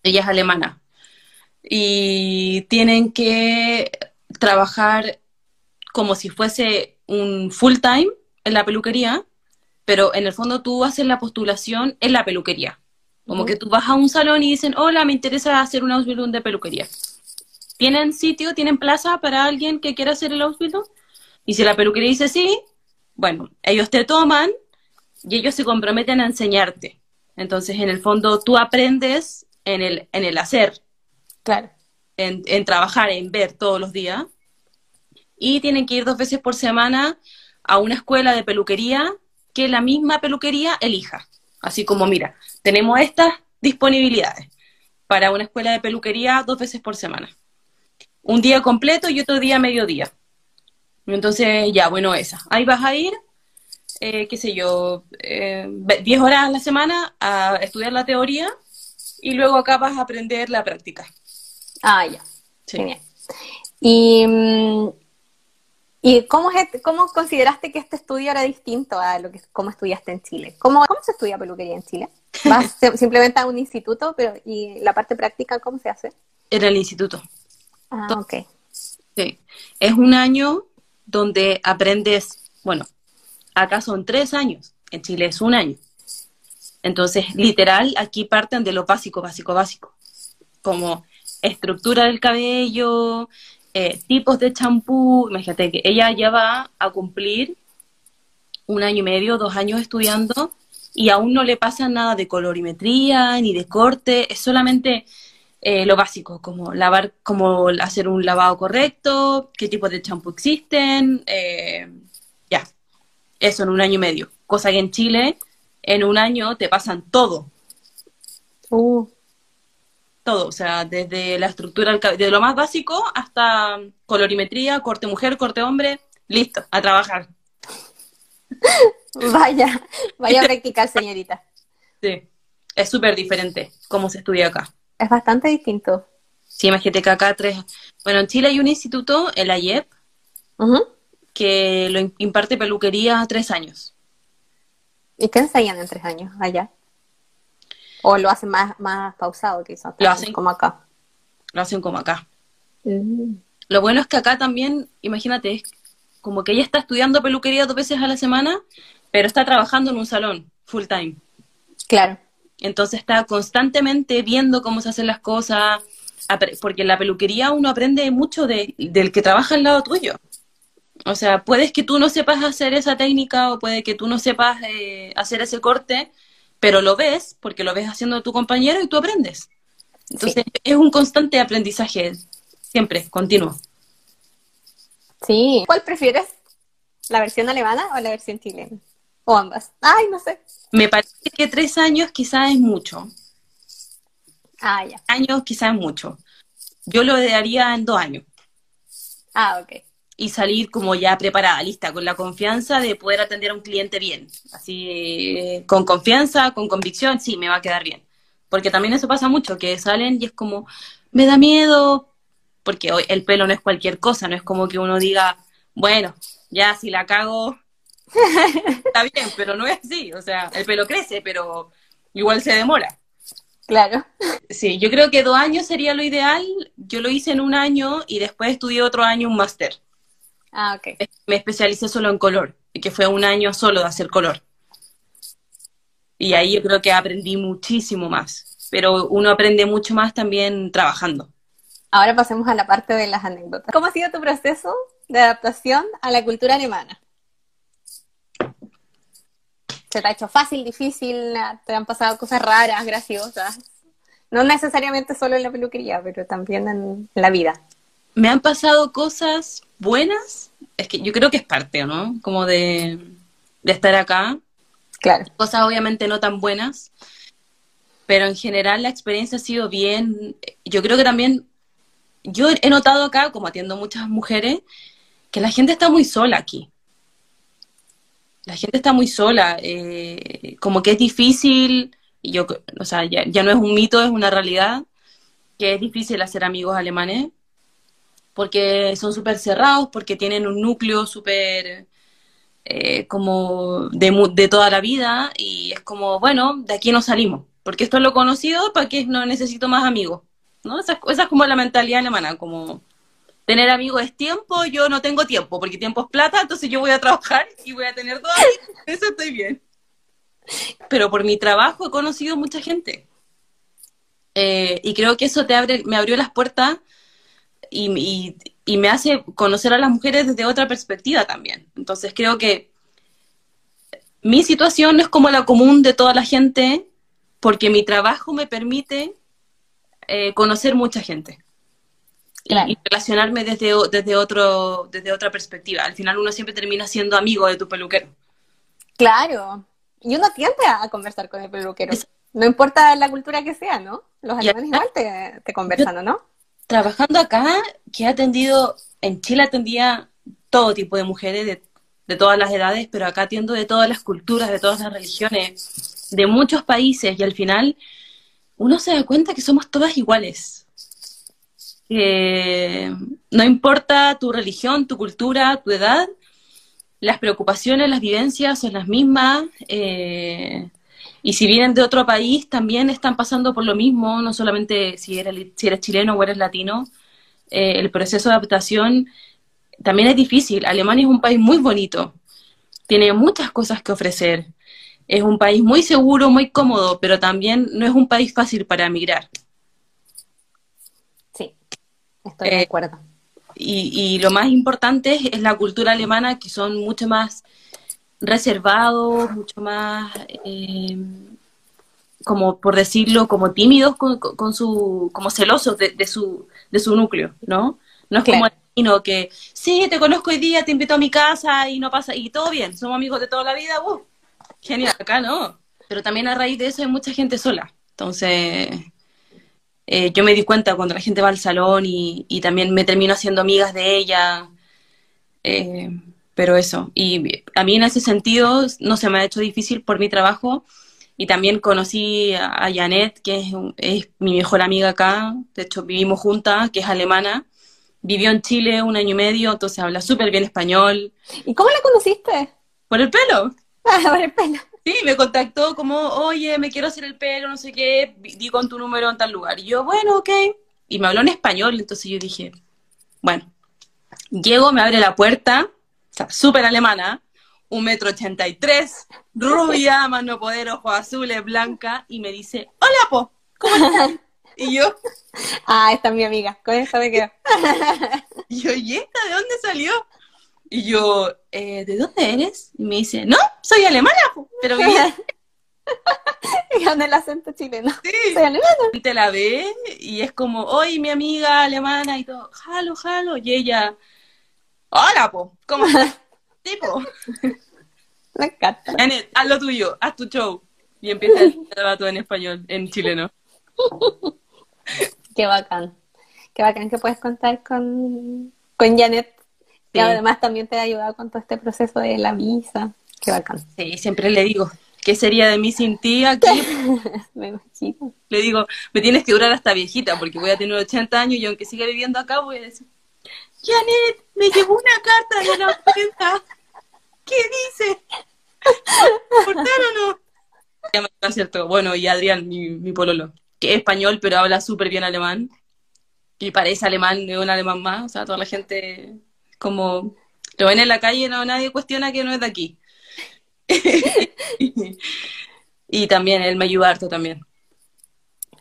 Ella es alemana. Y tienen que trabajar como si fuese un full time en la peluquería, pero en el fondo tú haces la postulación en la peluquería. Como que tú vas a un salón y dicen, hola, me interesa hacer un Ausbildung de peluquería. ¿Tienen sitio, tienen plaza para alguien que quiera hacer el Ausbildung? Y si la peluquería dice sí, bueno, ellos te toman y ellos se comprometen a enseñarte. Entonces, en el fondo, tú aprendes en el, en el hacer, Claro. en, en trabajar, en ver todos los días. Y tienen que ir dos veces por semana a una escuela de peluquería que la misma peluquería elija. Así como, mira, tenemos estas disponibilidades para una escuela de peluquería dos veces por semana. Un día completo y otro día mediodía. Entonces, ya, bueno, esa. Ahí vas a ir, eh, qué sé yo, eh, ve- 10 horas a la semana a estudiar la teoría y luego acá vas a aprender la práctica. Ah, ya. Sí. Genial. Y, mm, ¿y cómo, es, cómo consideraste que este estudio era distinto a lo que cómo estudiaste en Chile? ¿Cómo, cómo se estudia peluquería en Chile? ¿Vas (laughs) sim- simplemente a un instituto, pero y la parte práctica cómo se hace? En el instituto. Ah, ok. Sí. Es un año donde aprendes, bueno, acá son tres años, en Chile es un año. Entonces, literal, aquí parten de lo básico, básico, básico. Como estructura del cabello, eh, tipos de champú. Imagínate que ella ya va a cumplir un año y medio, dos años estudiando y aún no le pasa nada de colorimetría ni de corte, es solamente eh, lo básico, como lavar, como hacer un lavado correcto, qué tipos de champú existen, eh, ya, eso en un año y medio. Cosa que en Chile, en un año te pasan todo, Uh, todo, o sea, desde la estructura, del cabello, de lo más básico hasta colorimetría, corte mujer, corte hombre, listo, a trabajar. (laughs) vaya, vaya (laughs) a practicar, señorita. Sí, es súper diferente cómo se estudia acá. Es bastante distinto. Sí, imagínate que acá tres, bueno, en Chile hay un instituto, el AYEP, que lo im- imparte peluquería a tres años. ¿Y qué enseñan en tres años allá? ¿O lo hacen más, más pausado quizás? Lo hacen. Como acá. Lo hacen como acá. Mm. Lo bueno es que acá también, imagínate, es como que ella está estudiando peluquería dos veces a la semana, pero está trabajando en un salón full time. Claro. Entonces está constantemente viendo cómo se hacen las cosas, porque en la peluquería uno aprende mucho de- del que trabaja al lado tuyo. O sea, puedes que tú no sepas hacer esa técnica o puede que tú no sepas eh, hacer ese corte, pero lo ves porque lo ves haciendo tu compañero y tú aprendes. Entonces es un constante aprendizaje, siempre, continuo. Sí. ¿Cuál prefieres? ¿La versión alemana o la versión chilena? O ambas. Ay, no sé. Me parece que tres años quizás es mucho. Ah, ya. Años quizás es mucho. Yo lo daría en dos años. Ah, ok. Y salir como ya preparada, lista, con la confianza de poder atender a un cliente bien. Así, eh, con confianza, con convicción, sí, me va a quedar bien. Porque también eso pasa mucho, que salen y es como, me da miedo, porque hoy el pelo no es cualquier cosa, no es como que uno diga, bueno, ya si la cago, (laughs) está bien, pero no es así. O sea, el pelo crece, pero igual se demora. Claro. Sí, yo creo que dos años sería lo ideal. Yo lo hice en un año y después estudié otro año un máster. Ah, ok. Me especialicé solo en color, que fue un año solo de hacer color. Y ahí yo creo que aprendí muchísimo más. Pero uno aprende mucho más también trabajando. Ahora pasemos a la parte de las anécdotas. ¿Cómo ha sido tu proceso de adaptación a la cultura alemana? ¿Se te ha hecho fácil, difícil? ¿Te han pasado cosas raras, graciosas? No necesariamente solo en la peluquería, pero también en la vida. Me han pasado cosas buenas, es que yo creo que es parte, ¿no? Como de, de estar acá. Claro. Cosas obviamente no tan buenas, pero en general la experiencia ha sido bien. Yo creo que también, yo he notado acá, como atiendo muchas mujeres, que la gente está muy sola aquí la gente está muy sola, eh, como que es difícil, y yo, o sea, ya, no es un mito, es una realidad, que es difícil hacer amigos alemanes, porque son súper cerrados, porque tienen un núcleo súper eh, como de, de toda la vida, y es como, bueno, de aquí no salimos, porque esto es lo conocido, ¿para qué no necesito más amigos? ¿no? Esa, esa es como la mentalidad alemana, como tener amigos es tiempo, yo no tengo tiempo, porque tiempo es plata, entonces yo voy a trabajar y voy a tener todo (laughs) eso estoy bien. Pero por mi trabajo he conocido mucha gente. Eh, y creo que eso te abre, me abrió las puertas y, y, me hace conocer a las mujeres desde otra perspectiva también. Entonces creo que mi situación no es como la común de toda la gente, porque mi trabajo me permite eh, conocer mucha gente y, relacionarme desde, desde, otro, desde otra perspectiva. Al final uno siempre termina siendo amigo de tu peluquero. Claro, y uno tiende a conversar con el peluquero. No importa la cultura que sea, ¿no? Los alemanes igual te, te conversan, ¿no? Trabajando acá, que he atendido, en Chile atendía todo tipo de mujeres de, de todas las edades, pero acá atiendo de todas las culturas, de todas las religiones, de muchos países, y al final uno se da cuenta que somos todas iguales que no importa tu religión, tu cultura, tu edad, las preocupaciones, las vivencias son las mismas. Eh, y si vienen de otro país, también están pasando por lo mismo, no solamente si eres, si eres chileno o eres latino. Eh, el proceso de adaptación también es difícil. Alemania es un país muy bonito, tiene muchas cosas que ofrecer. Es un país muy seguro, muy cómodo, pero también no es un país fácil para emigrar. Estoy de eh, acuerdo. Y, lo más importante es, la cultura alemana, que son mucho más reservados, mucho más, eh, como por decirlo, como tímidos con, su, como celosos de, su, de su núcleo, ¿no? No es como el que, sí, te conozco hoy día, te invito a mi casa y no pasa, y todo bien, somos amigos de toda la vida, uh, genial, acá no. Pero también a raíz de eso hay mucha gente sola. Entonces, eh, yo me di cuenta cuando la gente va al salón y, también me termino haciendo amigas de ella. Eh, pero eso, y a mí en ese sentido no se me ha hecho difícil por mi trabajo y también conocí a Janet, que es, es mi mejor amiga acá, de hecho vivimos juntas, que es alemana, vivió en Chile un año y medio, entonces habla súper bien español. ¿Y cómo la conociste? Por el pelo. (laughs) Ah, por el pelo. Sí, me contactó como, oye, me quiero hacer el pelo, no sé qué, di con tu número en tal lugar. Y yo, bueno, ok. Y me habló en español, entonces yo dije, bueno, llego, me abre la puerta, o sea, súper alemana, un metro ochenta y tres, rubia, (laughs) mano poder, ojos azules, blanca, y me dice, hola, po, ¿cómo estás? (laughs) Y yo, ah, esta es mi amiga, con esta me quedo. (laughs) y yo, ¿y esta de dónde salió? Y yo, eh, ¿de dónde eres? Y me dice, no, soy alemana, pero viví con el acento chileno. Sí. Soy alemana. Te la ve y es como, oye, mi amiga alemana y todo, jalo, jalo. Y ella, hola, po, ¿cómo estás? (laughs) Sí, po. Me encanta. Janet, haz lo tuyo, haz tu show. Y empieza el todo en español, en chileno. Qué bacán. Qué bacán que puedes contar con, con Janet. Y Sí. además también te ha ayudado con todo este proceso de la visa. Qué bacán. Sí, siempre le digo, ¿qué sería de mí sin ti aquí? (laughs) Me imagino. Le digo, me tienes que durar hasta viejita, porque voy a tener 80 años y aunque siga viviendo acá, voy a decir, Janet, me llegó una carta de la prensa. ¿Qué dice? ¿Cortar o no? Cierto. Bueno, y Adrián, mi, mi pololo, que es español, pero habla súper bien alemán. Y parece alemán, es un alemán más. O sea, toda la gente, como, lo ven en la calle, no nadie cuestiona que no es de aquí. (laughs) y también, él me ayuda harto también.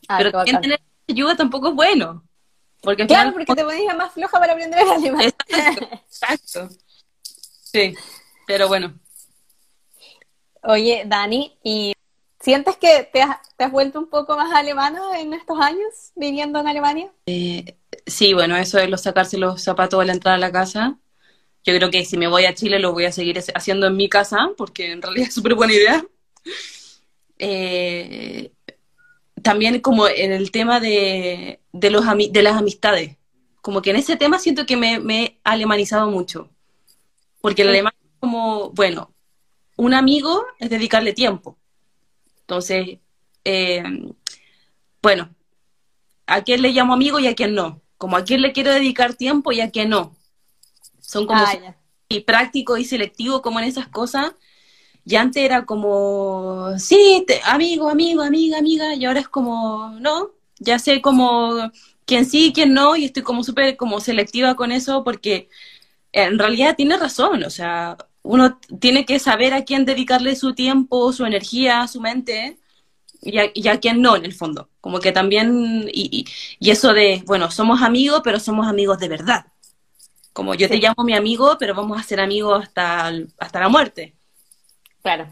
Ah, Pero bacán. tener ayuda tampoco es bueno. Porque Claro, final- porque te ponías más floja para aprender el alemán. Exacto, exacto. Sí, pero bueno. Oye, Dani, ¿y sientes que te has, te has vuelto un poco más alemana en estos años viviendo en Alemania? Sí, bueno, eso es lo sacarse los zapatos a la entrada a la casa. Yo creo que si me voy a Chile lo voy a seguir haciendo en mi casa, porque en realidad es súper buena idea. Eh, también como en el tema de, de, los ami- de las amistades. Como que en ese tema siento que me, me he alemanizado mucho. Porque el alemán es como, bueno, un amigo es dedicarle tiempo. Entonces, eh, bueno, a quién le llamo amigo y a quién no. Como a quién le quiero dedicar tiempo y a quién no. Son como Ah, y práctico y selectivo como en esas cosas. Y antes era como, sí, te- amigo, amigo, amiga, amiga, y ahora es como, no, ya sé como quién sí, quién no, y estoy como súper como selectiva con eso porque en realidad tiene razón, o sea, uno tiene que saber a quién dedicarle su tiempo, su energía, su mente, y a, y a quién no, en el fondo. Como que también, y, y, y eso de, bueno, somos amigos, pero somos amigos de verdad. Como yo te llamo mi amigo, pero vamos a ser amigos hasta, hasta la muerte. Claro.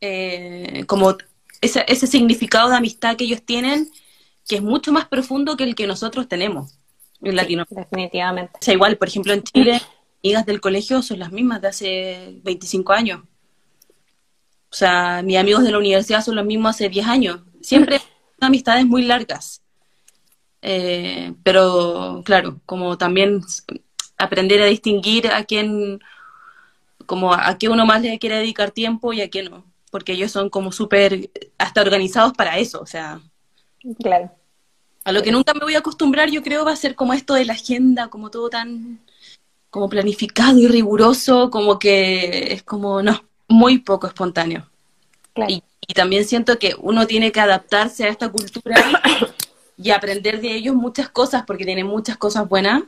Eh, como ese, ese significado de amistad que ellos tienen, que es mucho más profundo que el que nosotros tenemos en Latino. Sí, definitivamente. O sea, igual, por ejemplo, en Chile, amigas del colegio son las mismas de hace 25 años. O sea, mis amigos de la universidad son los mismos hace 10 años. Siempre amistades muy largas. Eh, pero, claro, como también aprender a distinguir a quién, como a qué uno más le quiere dedicar tiempo y a qué no. Porque ellos son como súper, hasta organizados para eso. O sea, Claro. a lo que nunca me voy a acostumbrar, yo creo, va a ser como esto de la agenda, como todo tan como planificado y riguroso, como que es como, no, muy poco espontáneo. Claro. Y, y también siento que uno tiene que adaptarse a esta cultura y aprender de ellos muchas cosas, porque tienen muchas cosas buenas.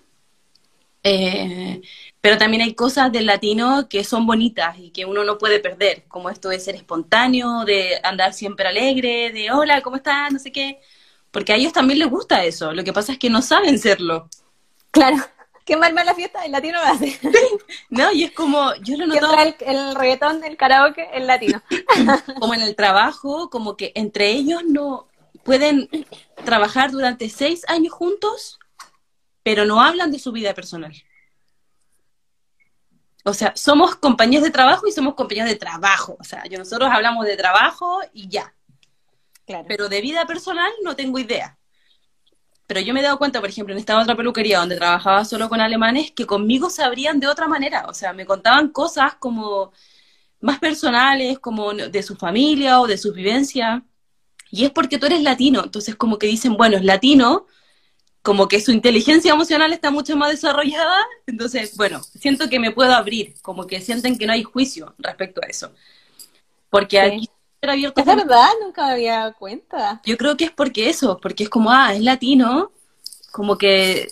Eh, pero también hay cosas del latino que son bonitas y que uno no puede perder, como esto de ser espontáneo, de andar siempre alegre, de hola, ¿cómo estás? No sé qué. Porque a ellos también les gusta eso. Lo que pasa es que no saben serlo. Claro. (laughs) Qué mal la fiesta, el latino lo hace. ¿No? Y es como, yo lo noto el, el reggaetón, el karaoke, el latino. (laughs) como en el trabajo, como que entre ellos no pueden trabajar durante seis años juntos, pero no hablan de su vida personal. O sea, somos compañeros de trabajo y somos compañeros de trabajo. O sea, yo nosotros hablamos de trabajo y ya. Claro. Pero de vida personal no tengo idea. Pero yo me he dado cuenta, por ejemplo, en esta otra peluquería donde trabajaba solo con alemanes, que conmigo sabrían de otra manera. O sea, me contaban cosas como más personales, como de su familia o de su vivencia. Y es porque tú eres latino. Entonces, como que dicen, bueno, es latino, como que su inteligencia emocional está mucho más desarrollada. Entonces, bueno, siento que me puedo abrir, como que sienten que no hay juicio respecto a eso. Porque Sí. aquí abierto Es verdad, nunca me había dado cuenta. yo creo que es porque eso, porque es como, ah, es latino, como que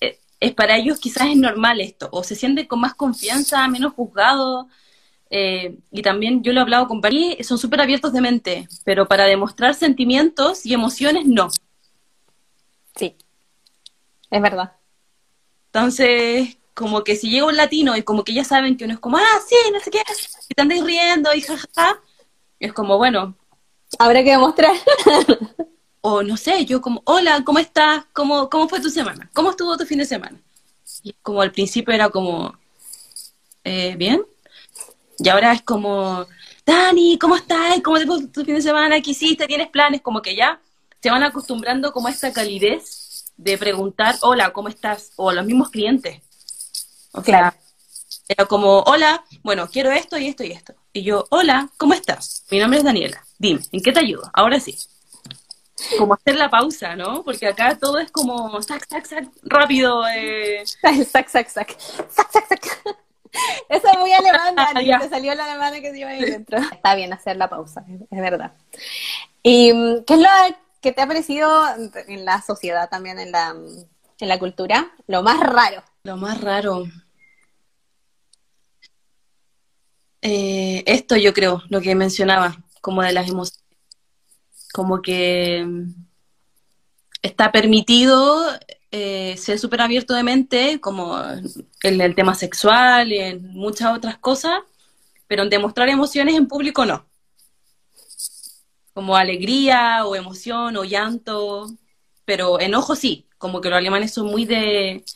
eh, es para ellos quizás es normal esto, o se sienten con más confianza, menos juzgados, eh, y también yo lo he hablado con varios, son súper abiertos de mente, pero para demostrar sentimientos y emociones no. Sí. Es verdad. Entonces, como que si llega un latino y como que ya saben que uno es como, ah, sí, no sé qué, y te andáis riendo y jajaja, es como, bueno, Habrá que demostrar. (laughs) O no sé, yo como, hola, ¿cómo estás? ¿Cómo, ¿Cómo fue tu semana? ¿Cómo estuvo tu fin de semana? Y como al principio era como, eh, ¿bien? Y ahora es como, Dani, ¿cómo estás? ¿Cómo te fue tu fin de semana? ¿Qué hiciste? ¿Tienes planes? Como que ya se van acostumbrando como a esta calidez de preguntar, hola, ¿cómo estás? O a los mismos clientes. O sea, era como, hola, bueno, quiero esto y esto y esto. Y yo, hola, ¿cómo estás? Mi nombre es Daniela. Dime, ¿en qué te ayudo? Ahora sí. Como hacer la pausa, ¿no? Porque acá todo es como sac, sac, sac, rápido. Eh. (laughs) sac, sac, sac. Sac, sac, sac. (laughs) Eso es muy alemán, Dani. Te salió la alemana que se iba ahí dentro. Está bien hacer la pausa, es verdad. ¿Y mm, qué es lo que te ha parecido en la sociedad también, en la, en la cultura? Lo más raro. Lo más raro. Eh, esto yo creo, lo que mencionaba, como de las emociones. Como que mm, está permitido eh, ser súper abierto de mente, como en el tema sexual y en muchas otras cosas, pero en demostrar emociones en público no. Como alegría o emoción o llanto, pero enojo sí, como que los alemanes son muy de,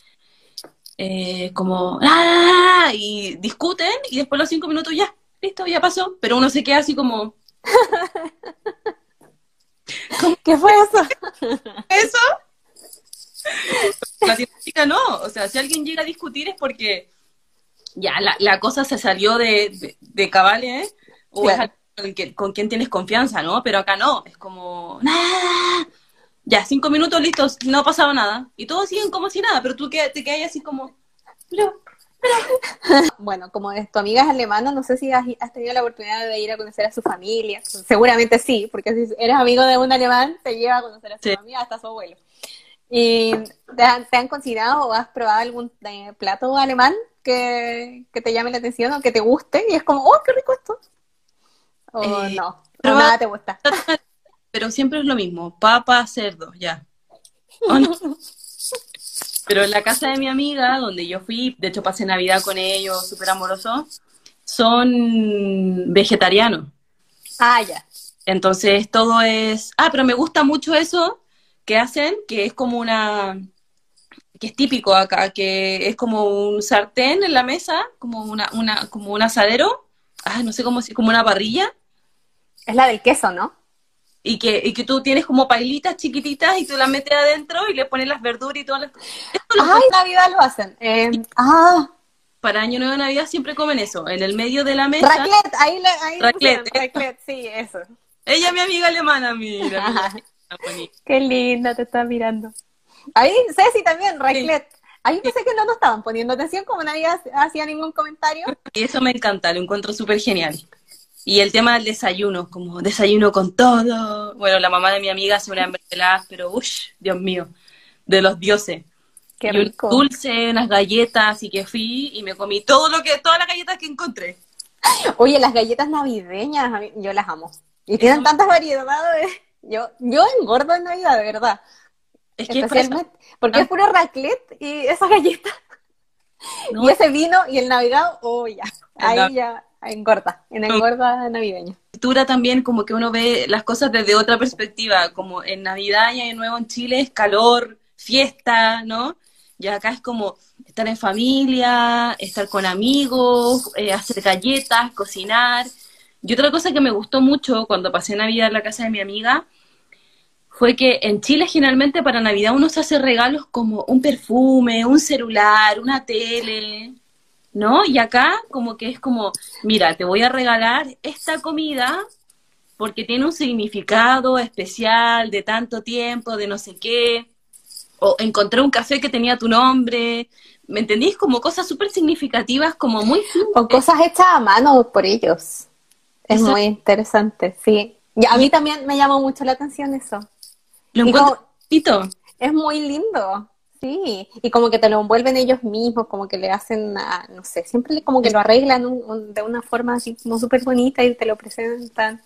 eh, como, ¡ah! y discuten y después los cinco minutos ya, listo, ya pasó, pero uno se queda así como... (laughs) ¿Qué fue eso? ¿Eso? Latinoamérica no, o sea, si alguien llega a discutir es porque ya la, cosa se salió de, de, cabales, ¿eh? o es con, con, quien tienes confianza, ¿no? Pero acá no, es como, ya, cinco minutos listos, no ha pasado nada. Y todos siguen como si nada, pero tú te quedas así como, (laughs) Bueno, como tu amiga es alemana, no sé si has, tenido la oportunidad de ir a conocer a su familia. Seguramente sí, porque si eres amigo de un alemán, te lleva a conocer a su familia, hasta su abuelo. ¿Y te han, considerado o has probado algún eh, plato alemán que, te llame la atención o que te guste? Y es como, oh, qué rico esto. O eh, no, nada te gusta. (laughs) Pero siempre es lo mismo, papa, cerdo, ya. Pero en la casa de mi amiga, donde yo fui, de hecho pasé Navidad con ellos, súper amorosos, son vegetarianos. Ah, ya. Entonces todo es... Ah, pero me gusta mucho eso que hacen, que es como una... que es típico acá, que es como un sartén en la mesa, como una, una como un asadero, ah, no sé cómo si como una parrilla. Es la del queso, ¿no? y que, y que tú tienes como pailitas chiquititas y tú las metes adentro y le pones las verduras y todas las Ay, Navidad lo hacen. Eh, ah. Para Año Nuevo Navidad siempre comen eso, en el medio de la mesa. Raclette, ahí, ahí raclette, raclette, sí, eso. Ella es mi amiga alemana, mira. (laughs) Qué linda te está mirando. Ahí Ceci también, raclette. Ahí pensé que no nos estaban poniendo atención, como nadie hacía ningún comentario. Y eso me encanta, lo encuentro súper genial. Y el tema del desayuno, como desayuno con todo. Bueno, la mamá de mi amiga hace una mermelada, pero uff, Dios mío, de los dioses. Qué rico. un dulce, unas galletas, y que fui y me comí todo lo que, todas las galletas que encontré. Oye, las galletas navideñas, yo las amo. Y tienen tantas variedades. Yo, yo engordo en Navidad, de verdad. Es que Especialmente, porque es ah. puro raclette y esas galletas. y ese vino y el Navidad, oh ya, ahí ya engorda, en engorda navideña. Cultura también como que uno ve las cosas desde otra perspectiva, como en Navidad y Año Nuevo en Chile es calor, fiesta, ¿no? Y acá es como estar en familia, estar con amigos, eh, hacer galletas, cocinar. Y otra cosa que me gustó mucho cuando pasé Navidad en la casa de mi amiga fue que en Chile generalmente para Navidad uno se hace regalos como un perfume, un celular, una tele, ¿no? Y acá como que es como, mira, te voy a regalar esta comida porque tiene un significado especial de tanto tiempo, de no sé qué, o encontré un café que tenía tu nombre, ¿me entendís? Como cosas súper significativas, como muy O cosas hechas a mano por ellos. Es muy interesante, sí. Y a mí también me llamó mucho la atención eso. Lo encuentro Es muy lindo. Sí, y como que te lo envuelven ellos mismos, como que le hacen, no sé, siempre como que lo arreglan de una forma así como súper bonita y te lo presentan.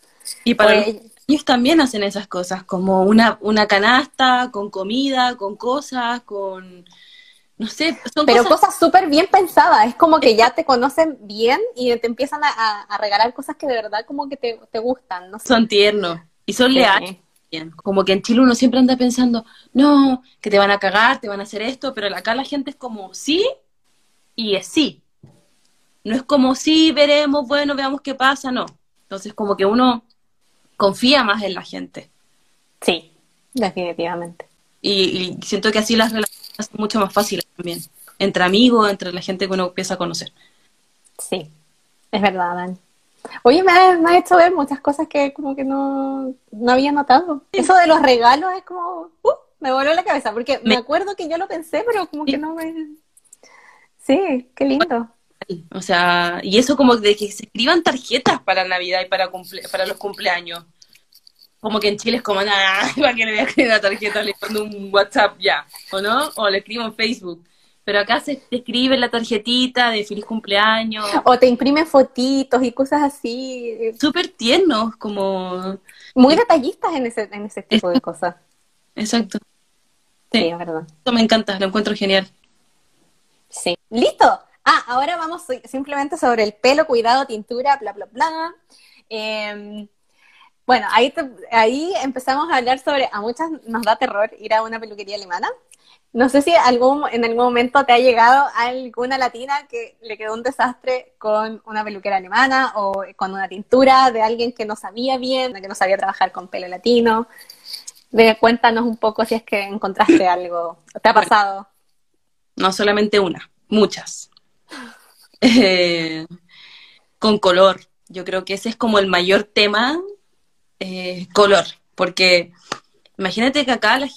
Y para ellos también hacen esas cosas, como una, una canasta con comida, con cosas, con, no sé, son Pero cosas súper bien pensadas, es como que ya te conocen bien y te empiezan a, regalar cosas que de verdad como que te, te gustan, no Son tiernos. Y son leales. Como que en Chile uno siempre anda pensando, no, que te van a cagar, te van a hacer esto, pero acá la gente es como sí y es sí. No es como sí, veremos, bueno, veamos qué pasa, no. Entonces como que uno confía más en la gente. Sí, definitivamente. Y, siento que así las relaciones son mucho más fáciles también, entre amigos, entre la gente que uno empieza a conocer. Sí, es verdad, Dani. Oye, me ha, hecho ver muchas cosas que como que no, no había notado. Eso de los regalos es como, uh, me voló la cabeza, porque me, acuerdo que yo lo pensé, pero como que no me... Sí, qué lindo. O sea, y eso como de que se escriban tarjetas para Navidad y para, para los cumpleaños. Como que en Chile es como, nada, ¿para qué le voy a escribir una tarjeta? Le mando un WhatsApp ya, ¿o no? O le escribo en Facebook pero acá se te escribe la tarjetita de feliz cumpleaños. O te imprimen fotitos y cosas así. Súper tiernos, como... Muy detallistas en ese, en ese tipo de cosas. Exacto. Sí, es verdad. Esto me encanta, lo encuentro genial. Sí. ¿Listo? Ah, ahora vamos simplemente sobre el pelo, cuidado, tintura, bla, bla, bla. Em, bueno, ahí, ahí empezamos a hablar sobre, a muchas nos da terror ir a una peluquería alemana. No sé si algún, en algún momento te ha llegado alguna latina que le quedó un desastre con una peluquera alemana o con una tintura de alguien que no sabía bien, que no sabía trabajar con pelo latino. De, cuéntanos un poco si es que encontraste (laughs) algo. ¿Te ha pasado? No solamente una, muchas. Eh, con color. Yo creo que ese es como el mayor tema, eh, color. Porque imagínate que acá la,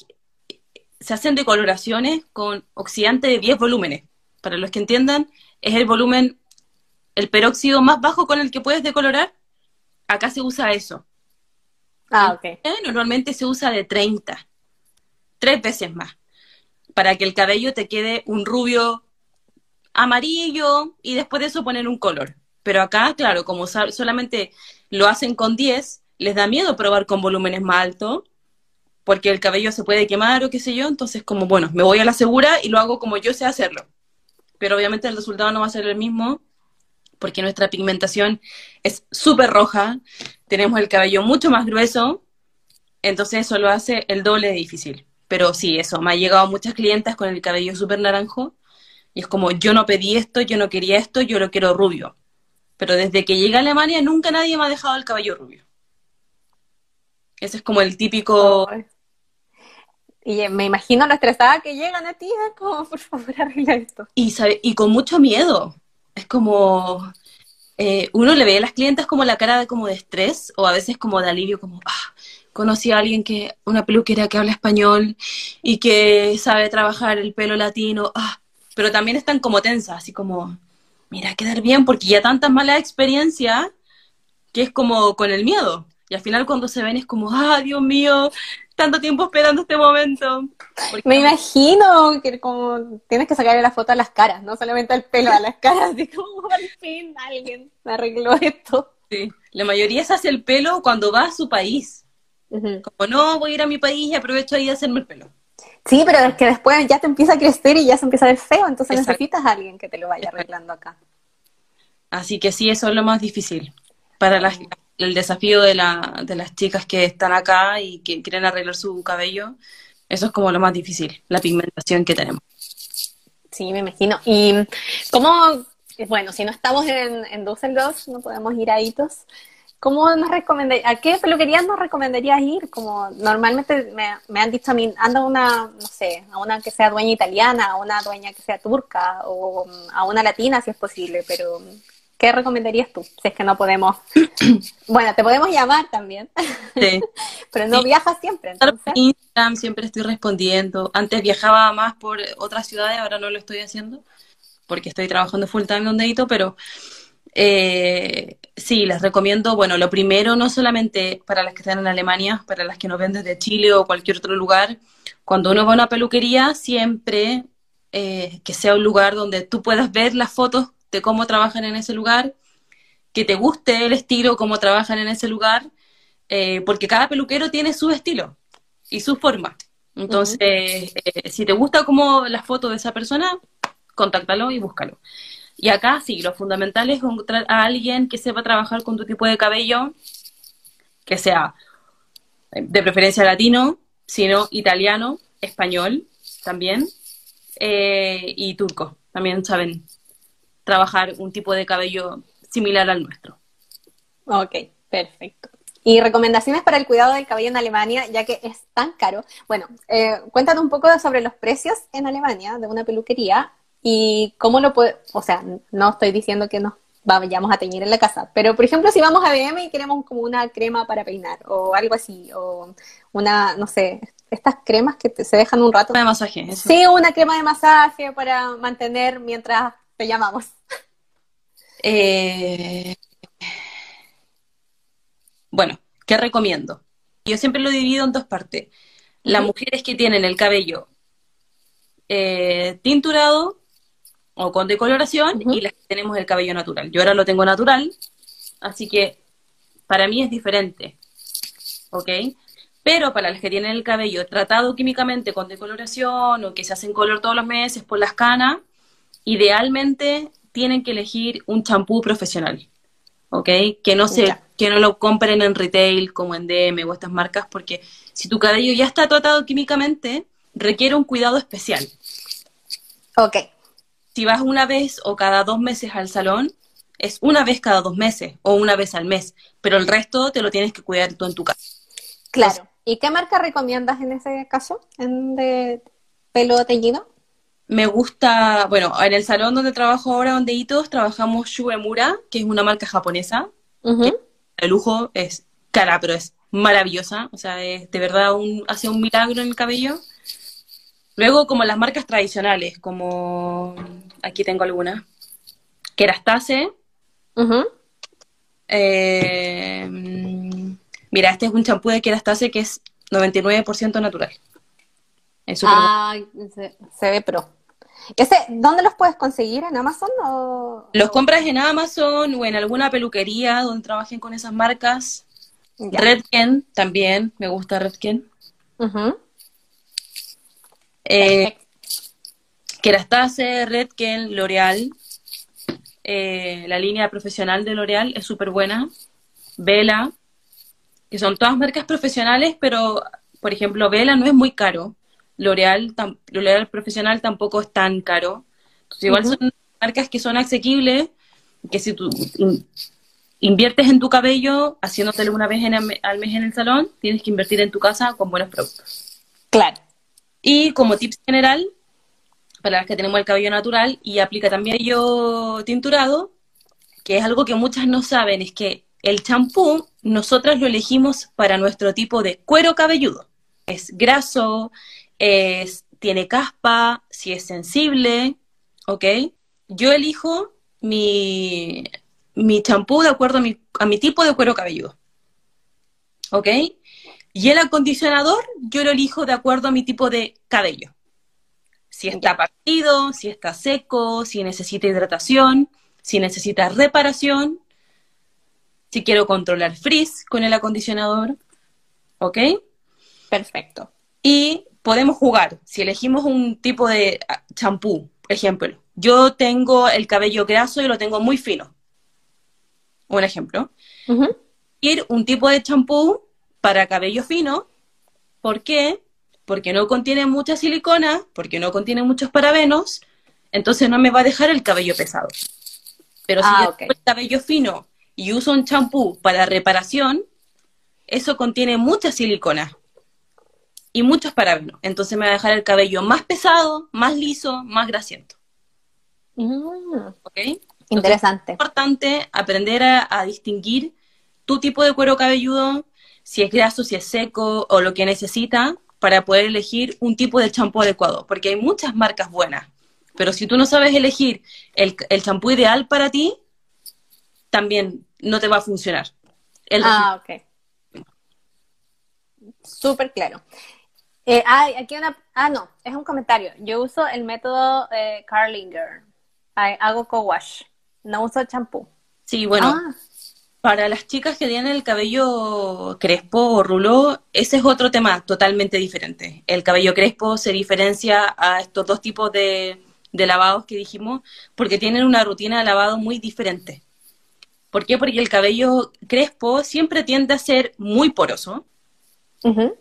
se hacen decoloraciones con oxidante de 10 volúmenes. Para los que entiendan, es el volumen, el peróxido más bajo con el que puedes decolorar. Acá se usa eso. Ah, ok. Normalmente se usa de 30, tres veces más, para que el cabello te quede un rubio amarillo y después de eso poner un color. Pero acá, claro, como solamente lo hacen con 10, les da miedo probar con volúmenes más altos porque el cabello se puede quemar o qué sé yo, entonces como, bueno, me voy a la segura y lo hago como yo sé hacerlo. Pero obviamente el resultado no va a ser el mismo porque nuestra pigmentación es súper roja, tenemos el cabello mucho más grueso, entonces eso lo hace el doble de difícil. Pero sí, eso, me ha llegado muchas clientas con el cabello súper naranjo y es como, yo no pedí esto, yo no quería esto, yo lo quiero rubio. Pero desde que llegué a Alemania nunca nadie me ha dejado el cabello rubio. Ese es como el típico... Y me imagino lo estresada que llegan a ti, (laughs) como, por favor, arregla esto. Y, sabe, y con mucho miedo. Es como, eh, uno le ve a las clientes como la cara de, como de estrés o a veces como de alivio, como, ah, conocí a alguien que, una peluquera que habla español y que sabe trabajar el pelo latino, ah, pero también están como tensas, así como, mira, quedar bien porque ya tantas malas experiencias que es como con el miedo. Y al final cuando se ven es como, ah, Dios mío, tanto tiempo esperando este momento. Me imagino que como tienes que sacarle la foto a las caras, no solamente al pelo, a las caras, así como al fin alguien me arregló esto. Sí, la mayoría se hace el pelo cuando va a su país. Como no, voy a ir a mi país y aprovecho ahí de hacerme el pelo. Sí, pero es que después ya te empieza a crecer y ya se empieza a ver feo, entonces necesitas a alguien que te lo vaya arreglando acá. Así que sí, eso es lo más difícil para las, el desafío de, la, de las chicas que están acá y que quieren arreglar su cabello, eso es como lo más difícil, la pigmentación que tenemos. Sí, me imagino. Y cómo, bueno, si no estamos en, en Düsseldorf, no podemos ir a Hitos, ¿cómo nos recomendarías, a qué peluquerías nos recomendarías ir? Como normalmente me, me, han dicho a mí, anda una, no sé, a una que sea dueña italiana, a una dueña que sea turca, o a una latina si es posible, pero ¿Qué recomendarías tú? Si es que no podemos. (clears throat) bueno, te podemos llamar también. Sí. (laughs) Pero no viajas siempre. Entonces. Instagram siempre estoy respondiendo. Antes viajaba más por otras ciudades, ahora no lo estoy haciendo porque estoy trabajando full time donde edito, pero eh, sí, les recomiendo, bueno, lo primero, no solamente para las que están en Alemania, para las que nos ven desde Chile o cualquier otro lugar, cuando uno va a una peluquería, siempre eh, que sea un lugar donde tú puedas ver las fotos de cómo trabajan en ese lugar, que te guste el estilo, cómo trabajan en ese lugar, eh, porque cada peluquero tiene su estilo y su forma. Entonces, eh, si te gusta como la foto de esa persona, contáctalo y búscalo. Y acá sí, lo fundamental es encontrar a alguien que sepa trabajar con tu tipo de cabello, que sea de preferencia latino, sino italiano, español también, eh, y turco. También saben trabajar un tipo de cabello similar al nuestro. Ok, perfecto. Y recomendaciones para el cuidado del cabello en Alemania, ya que es tan caro. Bueno, eh, cuéntanos un poco sobre los precios en Alemania de una peluquería y cómo lo puede, o sea, no estoy diciendo que nos vayamos a teñir en la casa, pero por ejemplo si vamos a BM y queremos como una crema para peinar o algo así, o una, no sé, estas cremas que se dejan un rato. De masaje. Eso. Sí, una crema de masaje para mantener mientras te llamamos. Eh, bueno, ¿qué recomiendo? Yo siempre lo divido en dos partes. Las mujeres que tienen el cabello eh, tinturado o con decoloración y las que tenemos el cabello natural. Yo ahora lo tengo natural, así que para mí es diferente. ¿Ok? Pero para las que tienen el cabello tratado químicamente con decoloración o que se hacen color todos los meses por las canas, idealmente tienen que elegir un champú profesional. ¿Ok? Que no se, que no lo compren en retail como en DM o estas marcas, porque si tu cabello ya está tratado químicamente, requiere un cuidado especial. Ok. Si vas una vez o cada dos meses al salón, es una vez cada dos meses o una vez al mes, pero el resto te lo tienes que cuidar tú en tu casa. Claro. ¿Y qué marca recomiendas en ese caso? ¿En de pelo teñido? Me gusta, bueno, en el salón donde trabajo ahora, donde Hitos, trabajamos Shuemura, que es una marca japonesa. que el lujo es cara, pero es maravillosa. O sea, es de verdad un, hace un milagro en el cabello. Luego, como las marcas tradicionales, como aquí tengo algunas. Kerastase. eh, mira, este es un champú de Kerastase que es 99% natural. Es ah, se, se, ve pro. Ese, ¿Dónde los puedes conseguir? ¿En Amazon o...? Los compras en Amazon o en alguna peluquería donde trabajen con esas marcas. Ya. Redken también, me gusta Redken. Uh eh, Kerastase, Redken, L'Oreal. Eh, la línea profesional de L'Oreal es súper buena. Vela, que son todas marcas profesionales, pero, por ejemplo, Vela no es muy caro. L'Oreal, L'Oreal profesional tampoco es tan caro. Entonces, igual uh -huh. son marcas que son asequibles, que si tú in, inviertes en tu cabello, haciéndotelo una vez en al mes en el salón, tienes que invertir en tu casa con buenos productos. Claro. Y como tips general, para las que tenemos el cabello natural y aplica también yo tinturado, que es algo que muchas no saben, es que el champú nosotras lo elegimos para nuestro tipo de cuero cabelludo. Es graso, es, tiene caspa, si es sensible, ¿ok? Yo elijo mi, mi champú de acuerdo a mi, a mi tipo de cuero cabelludo, ¿ok? Y el acondicionador yo lo elijo de acuerdo a mi tipo de cabello. Si está partido, si está seco, si necesita hidratación, si necesita reparación, si quiero controlar frizz con el acondicionador, ¿ok? Perfecto. Y podemos jugar. Si elegimos un tipo de champú, por ejemplo, yo tengo el cabello graso y lo tengo muy fino. Un ejemplo. Uh -huh. Ir un tipo de champú para cabello fino. ¿Por qué? Porque no contiene mucha silicona, porque no contiene muchos parabenos, entonces no me va a dejar el cabello pesado. Pero si ah, yo okay. tengo el cabello fino y uso un champú para reparación, eso contiene mucha silicona y muchos parabenos. Entonces me va a dejar el cabello más pesado, más liso, más grasiento. Mm. ¿Ok? Interesante. es importante aprender a, a, distinguir tu tipo de cuero cabelludo, si es graso, si es seco o lo que necesita para poder elegir un tipo de champú adecuado. Porque hay muchas marcas buenas. Pero si tú no sabes elegir el, el champú ideal para ti, también no te va a funcionar. El ah, ok. Súper claro. Eh, ah, aquí una. Ah, no, es un comentario. Yo uso el método eh, Carlinger. Hago co-wash. No uso champú. Sí, bueno. Ah. Para las chicas que tienen el cabello crespo o ruló, ese es otro tema totalmente diferente. El cabello crespo se diferencia a estos dos tipos de, de lavados que dijimos porque tienen una rutina de lavado muy diferente. ¿Por qué? Porque el cabello crespo siempre tiende a ser muy poroso, Ujú.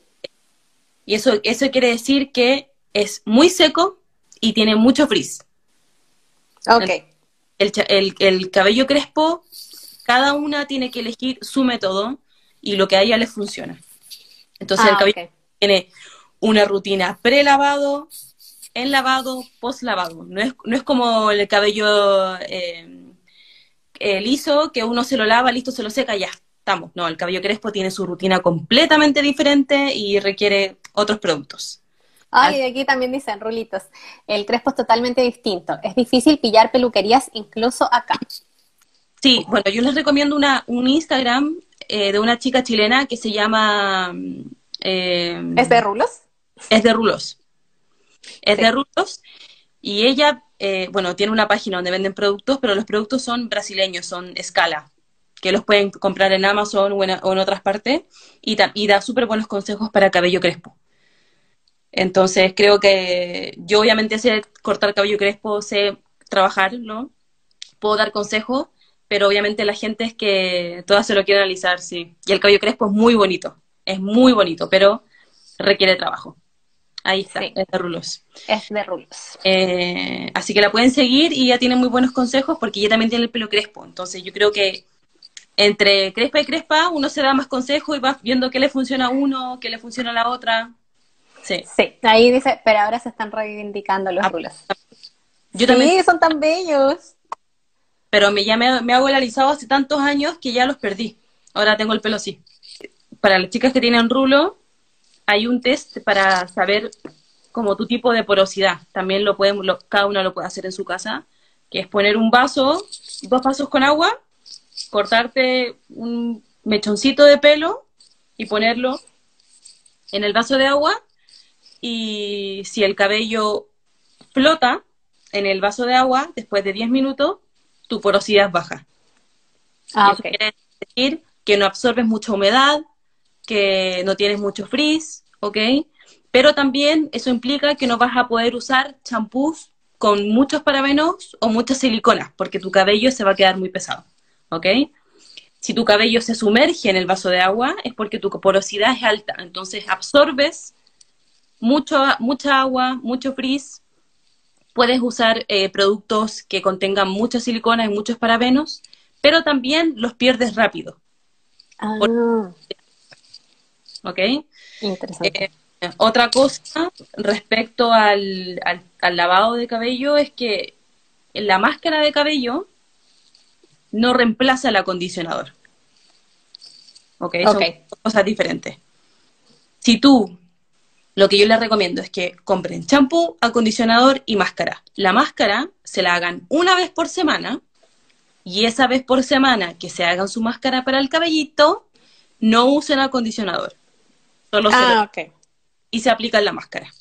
Y eso, eso quiere decir que es muy seco y tiene mucho frizz. Ok. El, el- el cabello crespo, cada una tiene que elegir su método y lo que a ella le funciona. Entonces el Ah, cabello ok. tiene una rutina pre-lavado, en lavado, post-lavado. No es, no es como el cabello eh, eh, liso, que uno se lo lava, listo, se lo seca, ya, estamos. No, el cabello crespo tiene su rutina completamente diferente y requiere otros productos. Ay, y aquí también dicen, rulitos, el crespo es totalmente distinto. Es difícil pillar peluquerías incluso acá. Sí, bueno, yo les recomiendo una, un Instagram eh, de una chica chilena que se llama... eh, ¿Es de rulos? Es de Rulos. Es Sí. de Rulos. Y ella, eh, bueno, tiene una página donde venden productos, pero los productos son brasileños, son escala, que los pueden comprar en Amazon o en, o en otras partes, y, y da súper buenos consejos para cabello crespo. Entonces, creo que yo obviamente sé cortar cabello crespo, sé trabajarlo, puedo dar consejos, pero obviamente la gente es que todas se lo quieren analizar, sí. Y el cabello crespo es muy bonito, es muy bonito, pero requiere trabajo. Ahí está, Sí. es de Rulos. Es de rulos. Eh, así que la pueden seguir y ella tiene muy buenos consejos porque ella también tiene el pelo crespo. Entonces yo creo que entre crespa y crespa uno se da más consejos y va viendo qué le funciona a uno, qué le funciona a la otra. Sí. Sí, ahí dice, pero ahora se están reivindicando los Ah, rulos. Yo también, Sí, son tan bellos. pero me, ya me, me hago el alisado hace tantos años que ya los perdí. Ahora tengo el pelo así. Para las chicas que tienen rulo, hay un test para saber como tu tipo de porosidad. También lo pueden, lo- cada uno lo puede hacer en su casa, que es poner un vaso, dos vasos con agua, cortarte un mechoncito de pelo y ponerlo en el vaso de agua y si el cabello flota en el vaso de agua, después de 10 minutos, tu porosidad baja. Ah, eso quiere decir que no absorbes mucha humedad, que no tienes mucho frizz, ¿ok? Pero también eso implica que no vas a poder usar champús con muchos parabenos o muchas siliconas, porque tu cabello se va a quedar muy pesado, ¿ok? Si tu cabello se sumerge en el vaso de agua, es porque tu porosidad es alta, entonces absorbes mucho, mucha agua, mucho frizz. Puedes usar eh, productos que contengan muchas siliconas y muchos parabenos, pero también los pierdes rápido, Ah, ¿ok? interesante. Eh, otra cosa respecto al, al- al lavado de cabello es que la máscara de cabello no reemplaza el acondicionador. ¿Ok? Son Ok. cosas diferentes. Si tú, lo que yo les recomiendo es que compren champú, acondicionador y máscara. La máscara se la hagan una vez por semana y esa vez por semana que se hagan su máscara para el cabellito, no usen acondicionador. Solo se lo- ah, ok. y se aplica en la máscara.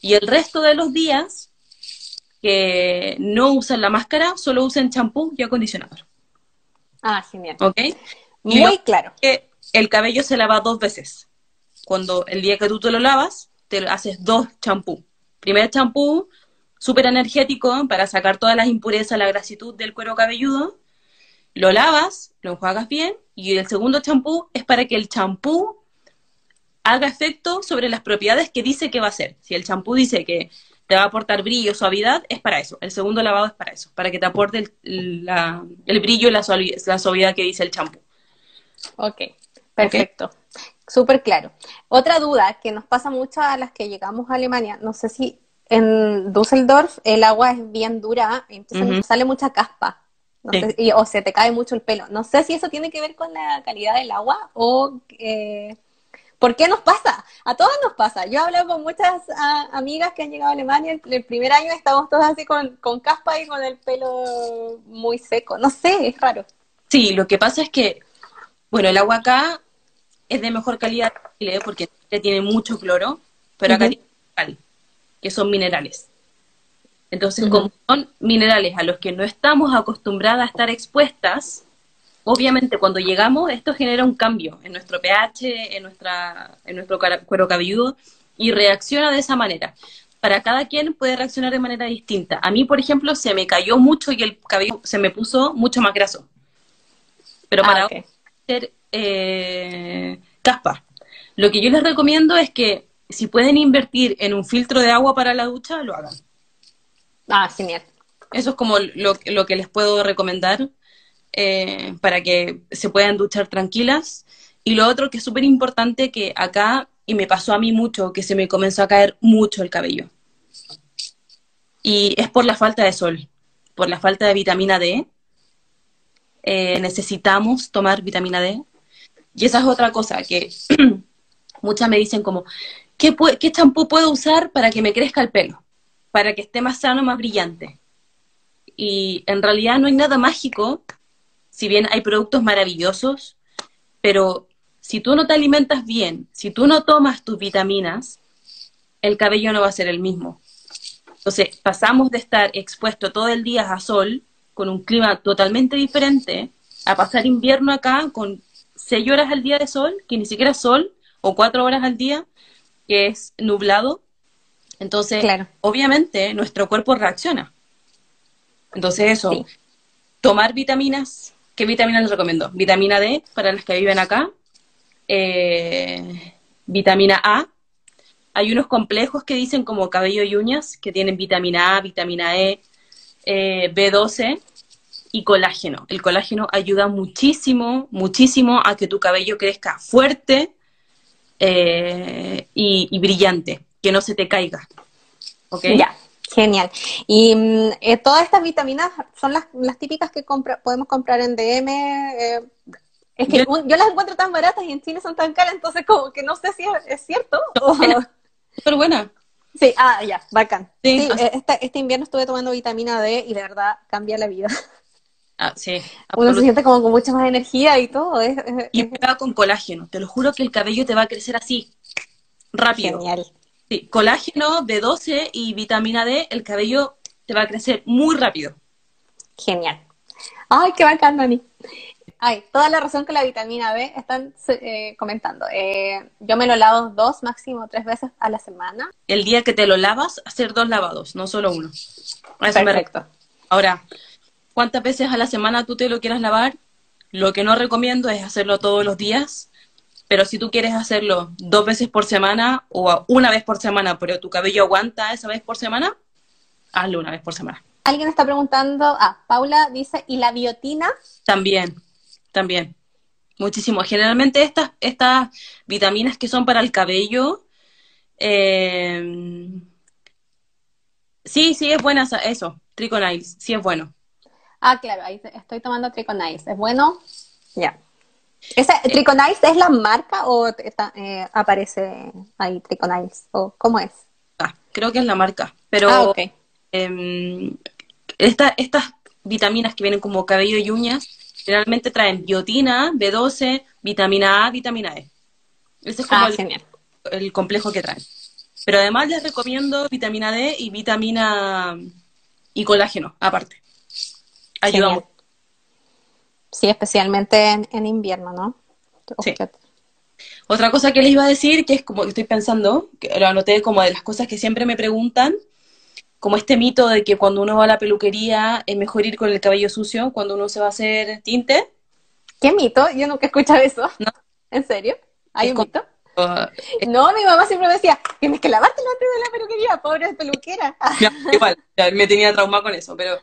Y el resto de los días que no usan la máscara, solo usen champú y acondicionador. Ah, genial. ¿Ok? Muy claro. que el cabello se lava dos veces. Cuando el día que tú te lo lavas, te haces dos champú. Primer champú, súper energético para sacar todas las impurezas, la grasitud del cuero cabelludo. Lo lavas, lo enjuagas bien. Y el segundo champú es para que el champú haga efecto sobre las propiedades que dice que va a hacer. Si el champú dice que te va a aportar brillo, suavidad, es para eso. El segundo lavado es para eso, para que te aporte el, la- el brillo y la suavi- la suavidad que dice el champú. Ok, perfecto. Súper claro. Otra duda que nos pasa mucho a las que llegamos a Alemania, no sé si en Düsseldorf el agua es bien dura, entonces nos sale mucha caspa. No Sí. sé- y- o se te cae mucho el pelo. No sé si eso tiene que ver con la calidad del agua o eh, ¿por qué nos pasa? A todas nos pasa. Yo he hablado con muchas ah, amigas que han llegado a Alemania, el, el primer año estamos todas así con, con caspa y con el pelo muy seco. No sé, es raro. Sí, lo que pasa es que, bueno, el agua acá es de mejor calidad que Chile porque tiene mucho cloro, pero acá tiene cal, que son minerales. Entonces, como son minerales a los que no estamos acostumbradas a estar expuestas, obviamente cuando llegamos esto genera un cambio en nuestro pH, en, nuestra, en nuestro cuero cabelludo y reacciona de esa manera. Para cada quien puede reaccionar de manera distinta. A mí, por ejemplo, se me cayó mucho y el cabello se me puso mucho más graso. Pero Ah, para ser eh, caspa. Lo que yo les recomiendo es que si pueden invertir en un filtro de agua para la ducha, lo hagan. Ah, genial. Eso es como lo, lo que les puedo recomendar eh, para que se puedan duchar tranquilas. Y lo otro que es súper importante que acá, y me pasó a mí mucho, que se me comenzó a caer mucho el cabello. Y es por la falta de sol, por la falta de vitamina D. Eh, necesitamos tomar vitamina D. Y esa es otra cosa que (clears throat) muchas me dicen como, ¿qué, ¿qué champú puedo usar para que me crezca el pelo? Para que esté más sano, más brillante. Y en realidad no hay nada mágico, si bien hay productos maravillosos, pero si tú no te alimentas bien, si tú no tomas tus vitaminas, el cabello no va a ser el mismo. Entonces, pasamos de estar expuesto todo el día a sol, con un clima totalmente diferente, a pasar invierno acá con seis horas al día de sol, que ni siquiera es sol, o cuatro horas al día, que es nublado. Entonces, obviamente, nuestro cuerpo reacciona. Entonces, eso, tomar vitaminas. ¿Qué vitaminas les recomiendo? Vitamina D para las que viven acá, eh, vitamina A. Hay unos complejos que dicen como cabello y uñas, que tienen vitamina A, vitamina E, eh, B12 y colágeno. El colágeno ayuda muchísimo, muchísimo a que tu cabello crezca fuerte eh, y, brillante, que no se te caiga. ¿Ok? Ya, genial. Y mm, todas estas vitaminas son las, típicas que podemos comprar en DM. Es que yo, las encuentro tan baratas y en Chile son tan caras, entonces como que no sé si es, cierto. Súper buena. Sí, ah, ya, bacán. Sí, eh, este, este, invierno estuve tomando vitamina D y de verdad cambia la vida. Ah, sí. Uno se siente como con mucha más energía y todo. Es, y pega con colágeno. Te lo juro que el cabello te va a crecer así, rápido. Genial. Sí, colágeno, B12 y vitamina D, el cabello te va a crecer muy rápido. Genial. Ay, qué bacán, Dani. Ay, toda la razón con la vitamina B están eh, comentando. Eh, yo me lo lavo dos, máximo tres veces a la semana. El día que te lo lavas, hacer dos lavados, no solo uno. Eso Perfecto. Ahora, ¿cuántas veces a la semana tú te lo quieras lavar? Lo que no recomiendo es hacerlo todos los días, pero si tú quieres hacerlo dos veces por semana o una vez por semana, pero tu cabello aguanta esa vez por semana, hazlo una vez por semana. Alguien está preguntando, ah, Paula dice, ¿y la biotina? También también. Muchísimo. Generalmente estas, estas vitaminas que son para el cabello, eh, sí, sí es buena eso, Triconiles, sí es bueno. Ah, claro, ahí estoy tomando Triconiles. ¿Es bueno? Ya. ¿Esa, es la marca o eh, aparece ahí Triconiles? ¿O cómo es? Ah, creo que es la marca, pero ah, em, estas vitaminas que vienen como cabello y uñas Generalmente traen biotina, B12, vitamina A, vitamina E. Ese es como ah, el, complejo que traen. Pero además les recomiendo vitamina D y vitamina y colágeno, aparte. Ayuda Sí, especialmente en, invierno, ¿no? Sí. Otra cosa que les iba a decir, que es como que estoy pensando, que lo anoté como de las cosas que siempre me preguntan, como este mito de que cuando uno va a la peluquería es mejor ir con el cabello sucio cuando uno se va a hacer tinte. ¿Qué mito? Yo nunca he escuchado eso. No. ¿En serio? ¿Hay un mito? Uh, no, mi mamá siempre me decía, tienes que lavarte antes de la peluquería, pobre peluquera. igual, me tenía trauma con eso, pero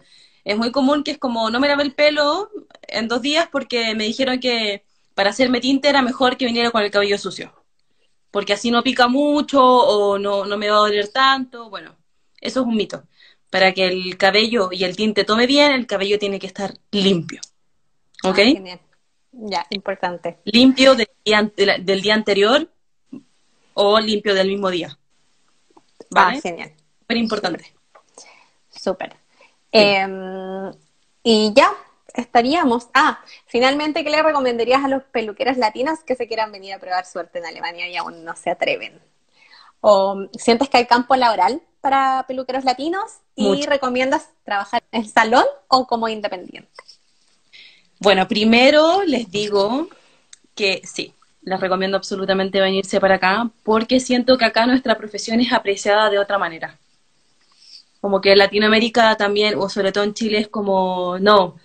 es muy común que es como, no me lavé el pelo en dos días porque me dijeron que para hacerme tinte era mejor que viniera con el cabello sucio, porque así no pica mucho o no, no me va a doler tanto, bueno, eso es un mito. Para que el cabello y el tinte tome bien, el cabello tiene que estar limpio. ¿Ok? Ah, ya, importante. Limpio del día, del día anterior o limpio del mismo día. ¿Vale? Ah, genial. Súper importante. Súper. Em, y ya, estaríamos. Ah, finalmente, ¿qué le recomendarías a los peluqueras latinas que se quieran venir a probar suerte en Alemania y aún no se atreven? ¿O sientes que hay campo laboral para peluqueros latinos y recomiendas trabajar en el salón o como independiente? Bueno, primero les digo que sí, les recomiendo absolutamente venirse para acá porque siento que acá nuestra profesión es apreciada de otra manera. Como que en Latinoamérica también, o sobre todo en Chile, es como, no,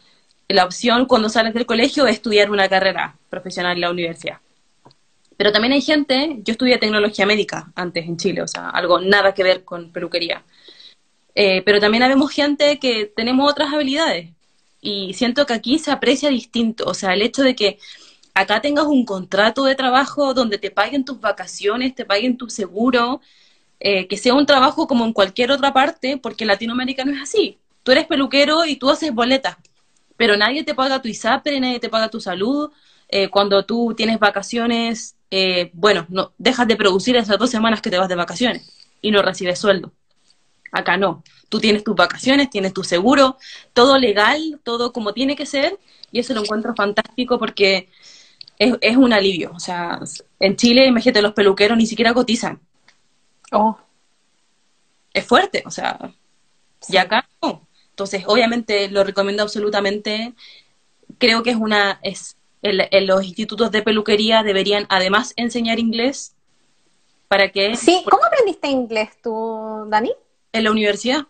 la opción cuando sales del colegio es estudiar una carrera profesional en la universidad. Pero también hay gente, yo estudié tecnología médica antes en Chile, o sea, algo nada que ver con peluquería. Eh, pero también habemos gente que tenemos otras habilidades. Y siento que aquí se aprecia distinto. O sea, el hecho de que acá tengas un contrato de trabajo donde te paguen tus vacaciones, te paguen tu seguro, eh, que sea un trabajo como en cualquier otra parte, porque Latinoamérica no es así. Tú eres peluquero y tú haces boletas, pero nadie te paga tu ISAPRE, nadie te paga tu salud. Eh, cuando tú tienes vacaciones, eh, bueno, no, dejas de producir esas dos semanas que te vas de vacaciones y no recibes sueldo. Acá no. Tú tienes tus vacaciones, tienes tu seguro, todo legal, todo como tiene que ser, y eso lo encuentro fantástico porque es, es un alivio. O sea, en Chile, imagínate, los peluqueros ni siquiera cotizan. Oh, Es fuerte, o sea, y acá no. Entonces, obviamente, lo recomiendo absolutamente. Creo que es una, es, en, en los institutos de peluquería deberían además enseñar inglés para que sí. ¿Cómo aprendiste inglés tú, Dani? en la universidad.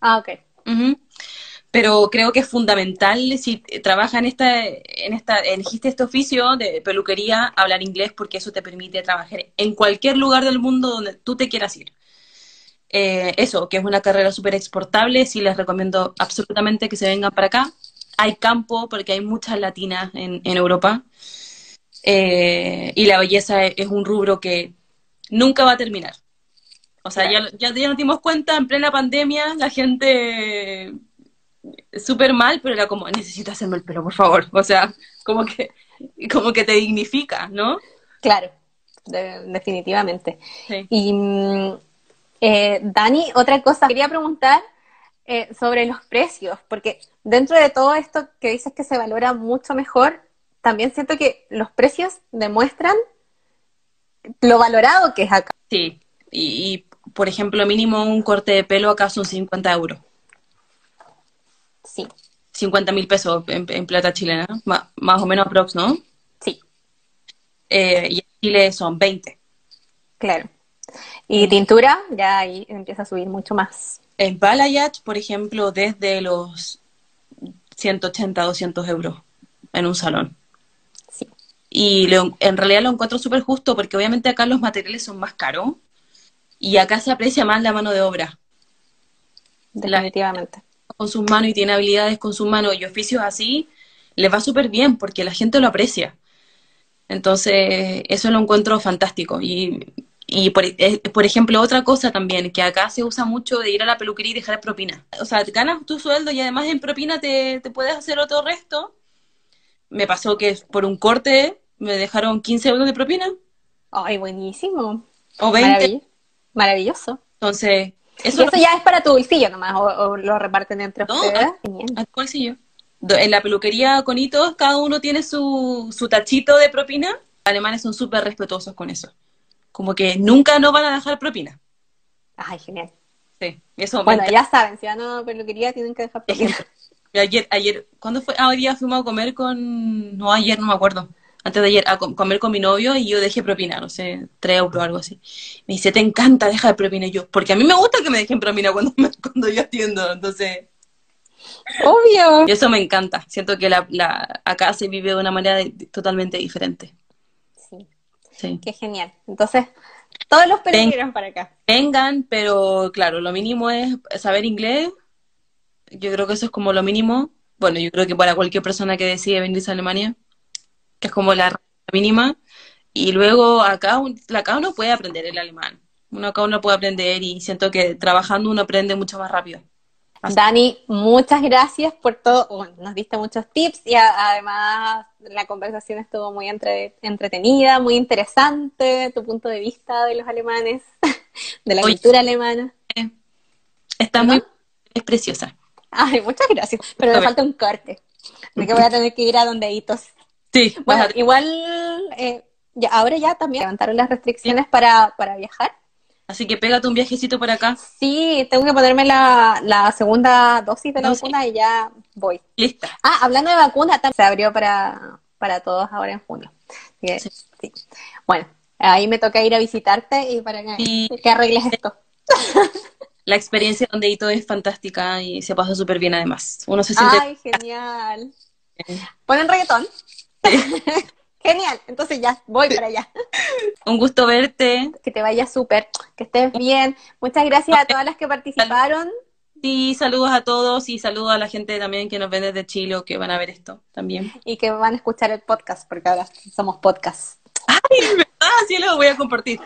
Ah, ok. Ujú. Pero creo que es fundamental si trabajas en esta, en esta, elegiste este oficio de peluquería, hablar inglés porque eso te permite trabajar en cualquier lugar del mundo donde tú te quieras ir. Eh, eso, que es una carrera súper exportable, sí les recomiendo absolutamente que se vengan para acá. Hay campo porque hay muchas latinas en, en Europa. Eh, y la belleza es, es un rubro que nunca va a terminar. O sea, ya, ya, ya nos dimos cuenta en plena pandemia, la gente súper mal, pero era como, necesito hacerme el pelo, por favor. O sea, como que, como que te dignifica, ¿no? Claro, de- definitivamente. Sí. Y mm, eh, Dani, otra cosa, quería preguntar eh, sobre los precios, porque dentro de todo esto que dices que se valora mucho mejor, también siento que los precios demuestran lo valorado que es acá. Sí. Y, y, por ejemplo, mínimo un corte de pelo acá son 50 euros. Sí, 50 mil pesos en, en plata chilena, ma- más o menos aprox, ¿no? sí, Eh, y en Chile son 20. claro. Y tintura, ya ahí empieza a subir mucho más. En Balayage, por ejemplo, desde los 180, 200 euros en un salón. Sí, Y lo- en realidad lo encuentro súper justo porque obviamente acá los materiales son más caros y acá se aprecia más la mano de obra La- definitivamente. Con sus manos y tiene habilidades con sus manos y oficios así, les va súper bien porque la gente lo aprecia. Entonces, eso lo encuentro fantástico. Y, y por, eh, por ejemplo, otra cosa también, que acá se usa mucho de ir a la peluquería y dejar propina. O sea, ganas tu sueldo y además en propina te, te puedes hacer otro resto. Me pasó que por un corte me dejaron 15 euros de propina Ay, buenísimo. o 20. Maravill- Maravilloso. Entonces, Y eso ya es para tu bolsillo nomás, o, o lo reparten entre No, ustedes. ¿A? Do- En la peluquería con hitos, cada uno tiene su, su tachito de propina. Los alemanes son súper respetuosos con eso. Como que nunca no van a dejar propina. Ay, genial. Sí, eso Bueno, ya saben, si van a peluquería tienen que dejar propina. (laughs) Ayer, ayer, ¿cuándo fue? Ah, hoy día fuimos a comer con, no, ayer no me acuerdo. Antes de ayer, a com- comer con mi novio y yo dejé propina, no sé, 3 euros o algo así. Me dice, te encanta dejar propina. Y yo, porque a mí me gusta que me dejen propina cuando, me- (laughs) cuando yo atiendo. Entonces, Obvio. y eso me encanta. Siento que la, la, acá se vive de una manera de- totalmente diferente. Sí, Sí. qué genial. Entonces, todos los peluqueros para acá. Vengan, pero claro, lo mínimo es saber inglés. Yo creo que eso es como lo mínimo. Bueno, yo creo que para cualquier persona que decide venirse a Alemania, que es como la mínima. Y luego acá, un- acá uno puede aprender el alemán. Uno acá uno puede aprender y siento que trabajando uno aprende mucho más rápido. Así- Dani, muchas gracias por todo. Bueno, nos diste muchos tips y a- además la conversación estuvo muy entre- entretenida, muy interesante, tu punto de vista de los alemanes, (laughs) de la Oye. cultura alemana. Está ¿No? muy, es preciosa. Ay, muchas gracias. Pero me falta un corte. Así que voy a tener que ir a donde hitos. Sí, Bueno, igual eh, ya, ahora ya también levantaron las restricciones para, para viajar. así que pégate un viajecito por acá. Sí, tengo que ponerme la, la segunda dosis de la vacuna y ya voy. Lista. Ah, hablando de vacuna, también se abrió para, para todos ahora en junio. Así que, Sí. sí. Bueno, ahí me toca ir a visitarte y para que, que arregles esto. (laughs) La experiencia donde Ito es fantástica y se pasa súper bien además. Uno se siente Ay, genial. ¿Ponen reggaetón? (laughs) Genial, entonces ya, voy para allá. (laughs) Un gusto verte. Que te vaya súper, que estés bien. Muchas gracias a todas las que participaron. Sí, saludos a todos y saludos a la gente también que nos ven desde Chile o que van a ver esto también. Y que van a escuchar el podcast, porque ahora somos podcast. ¡Ay, verdad! Sí, lo voy a compartir.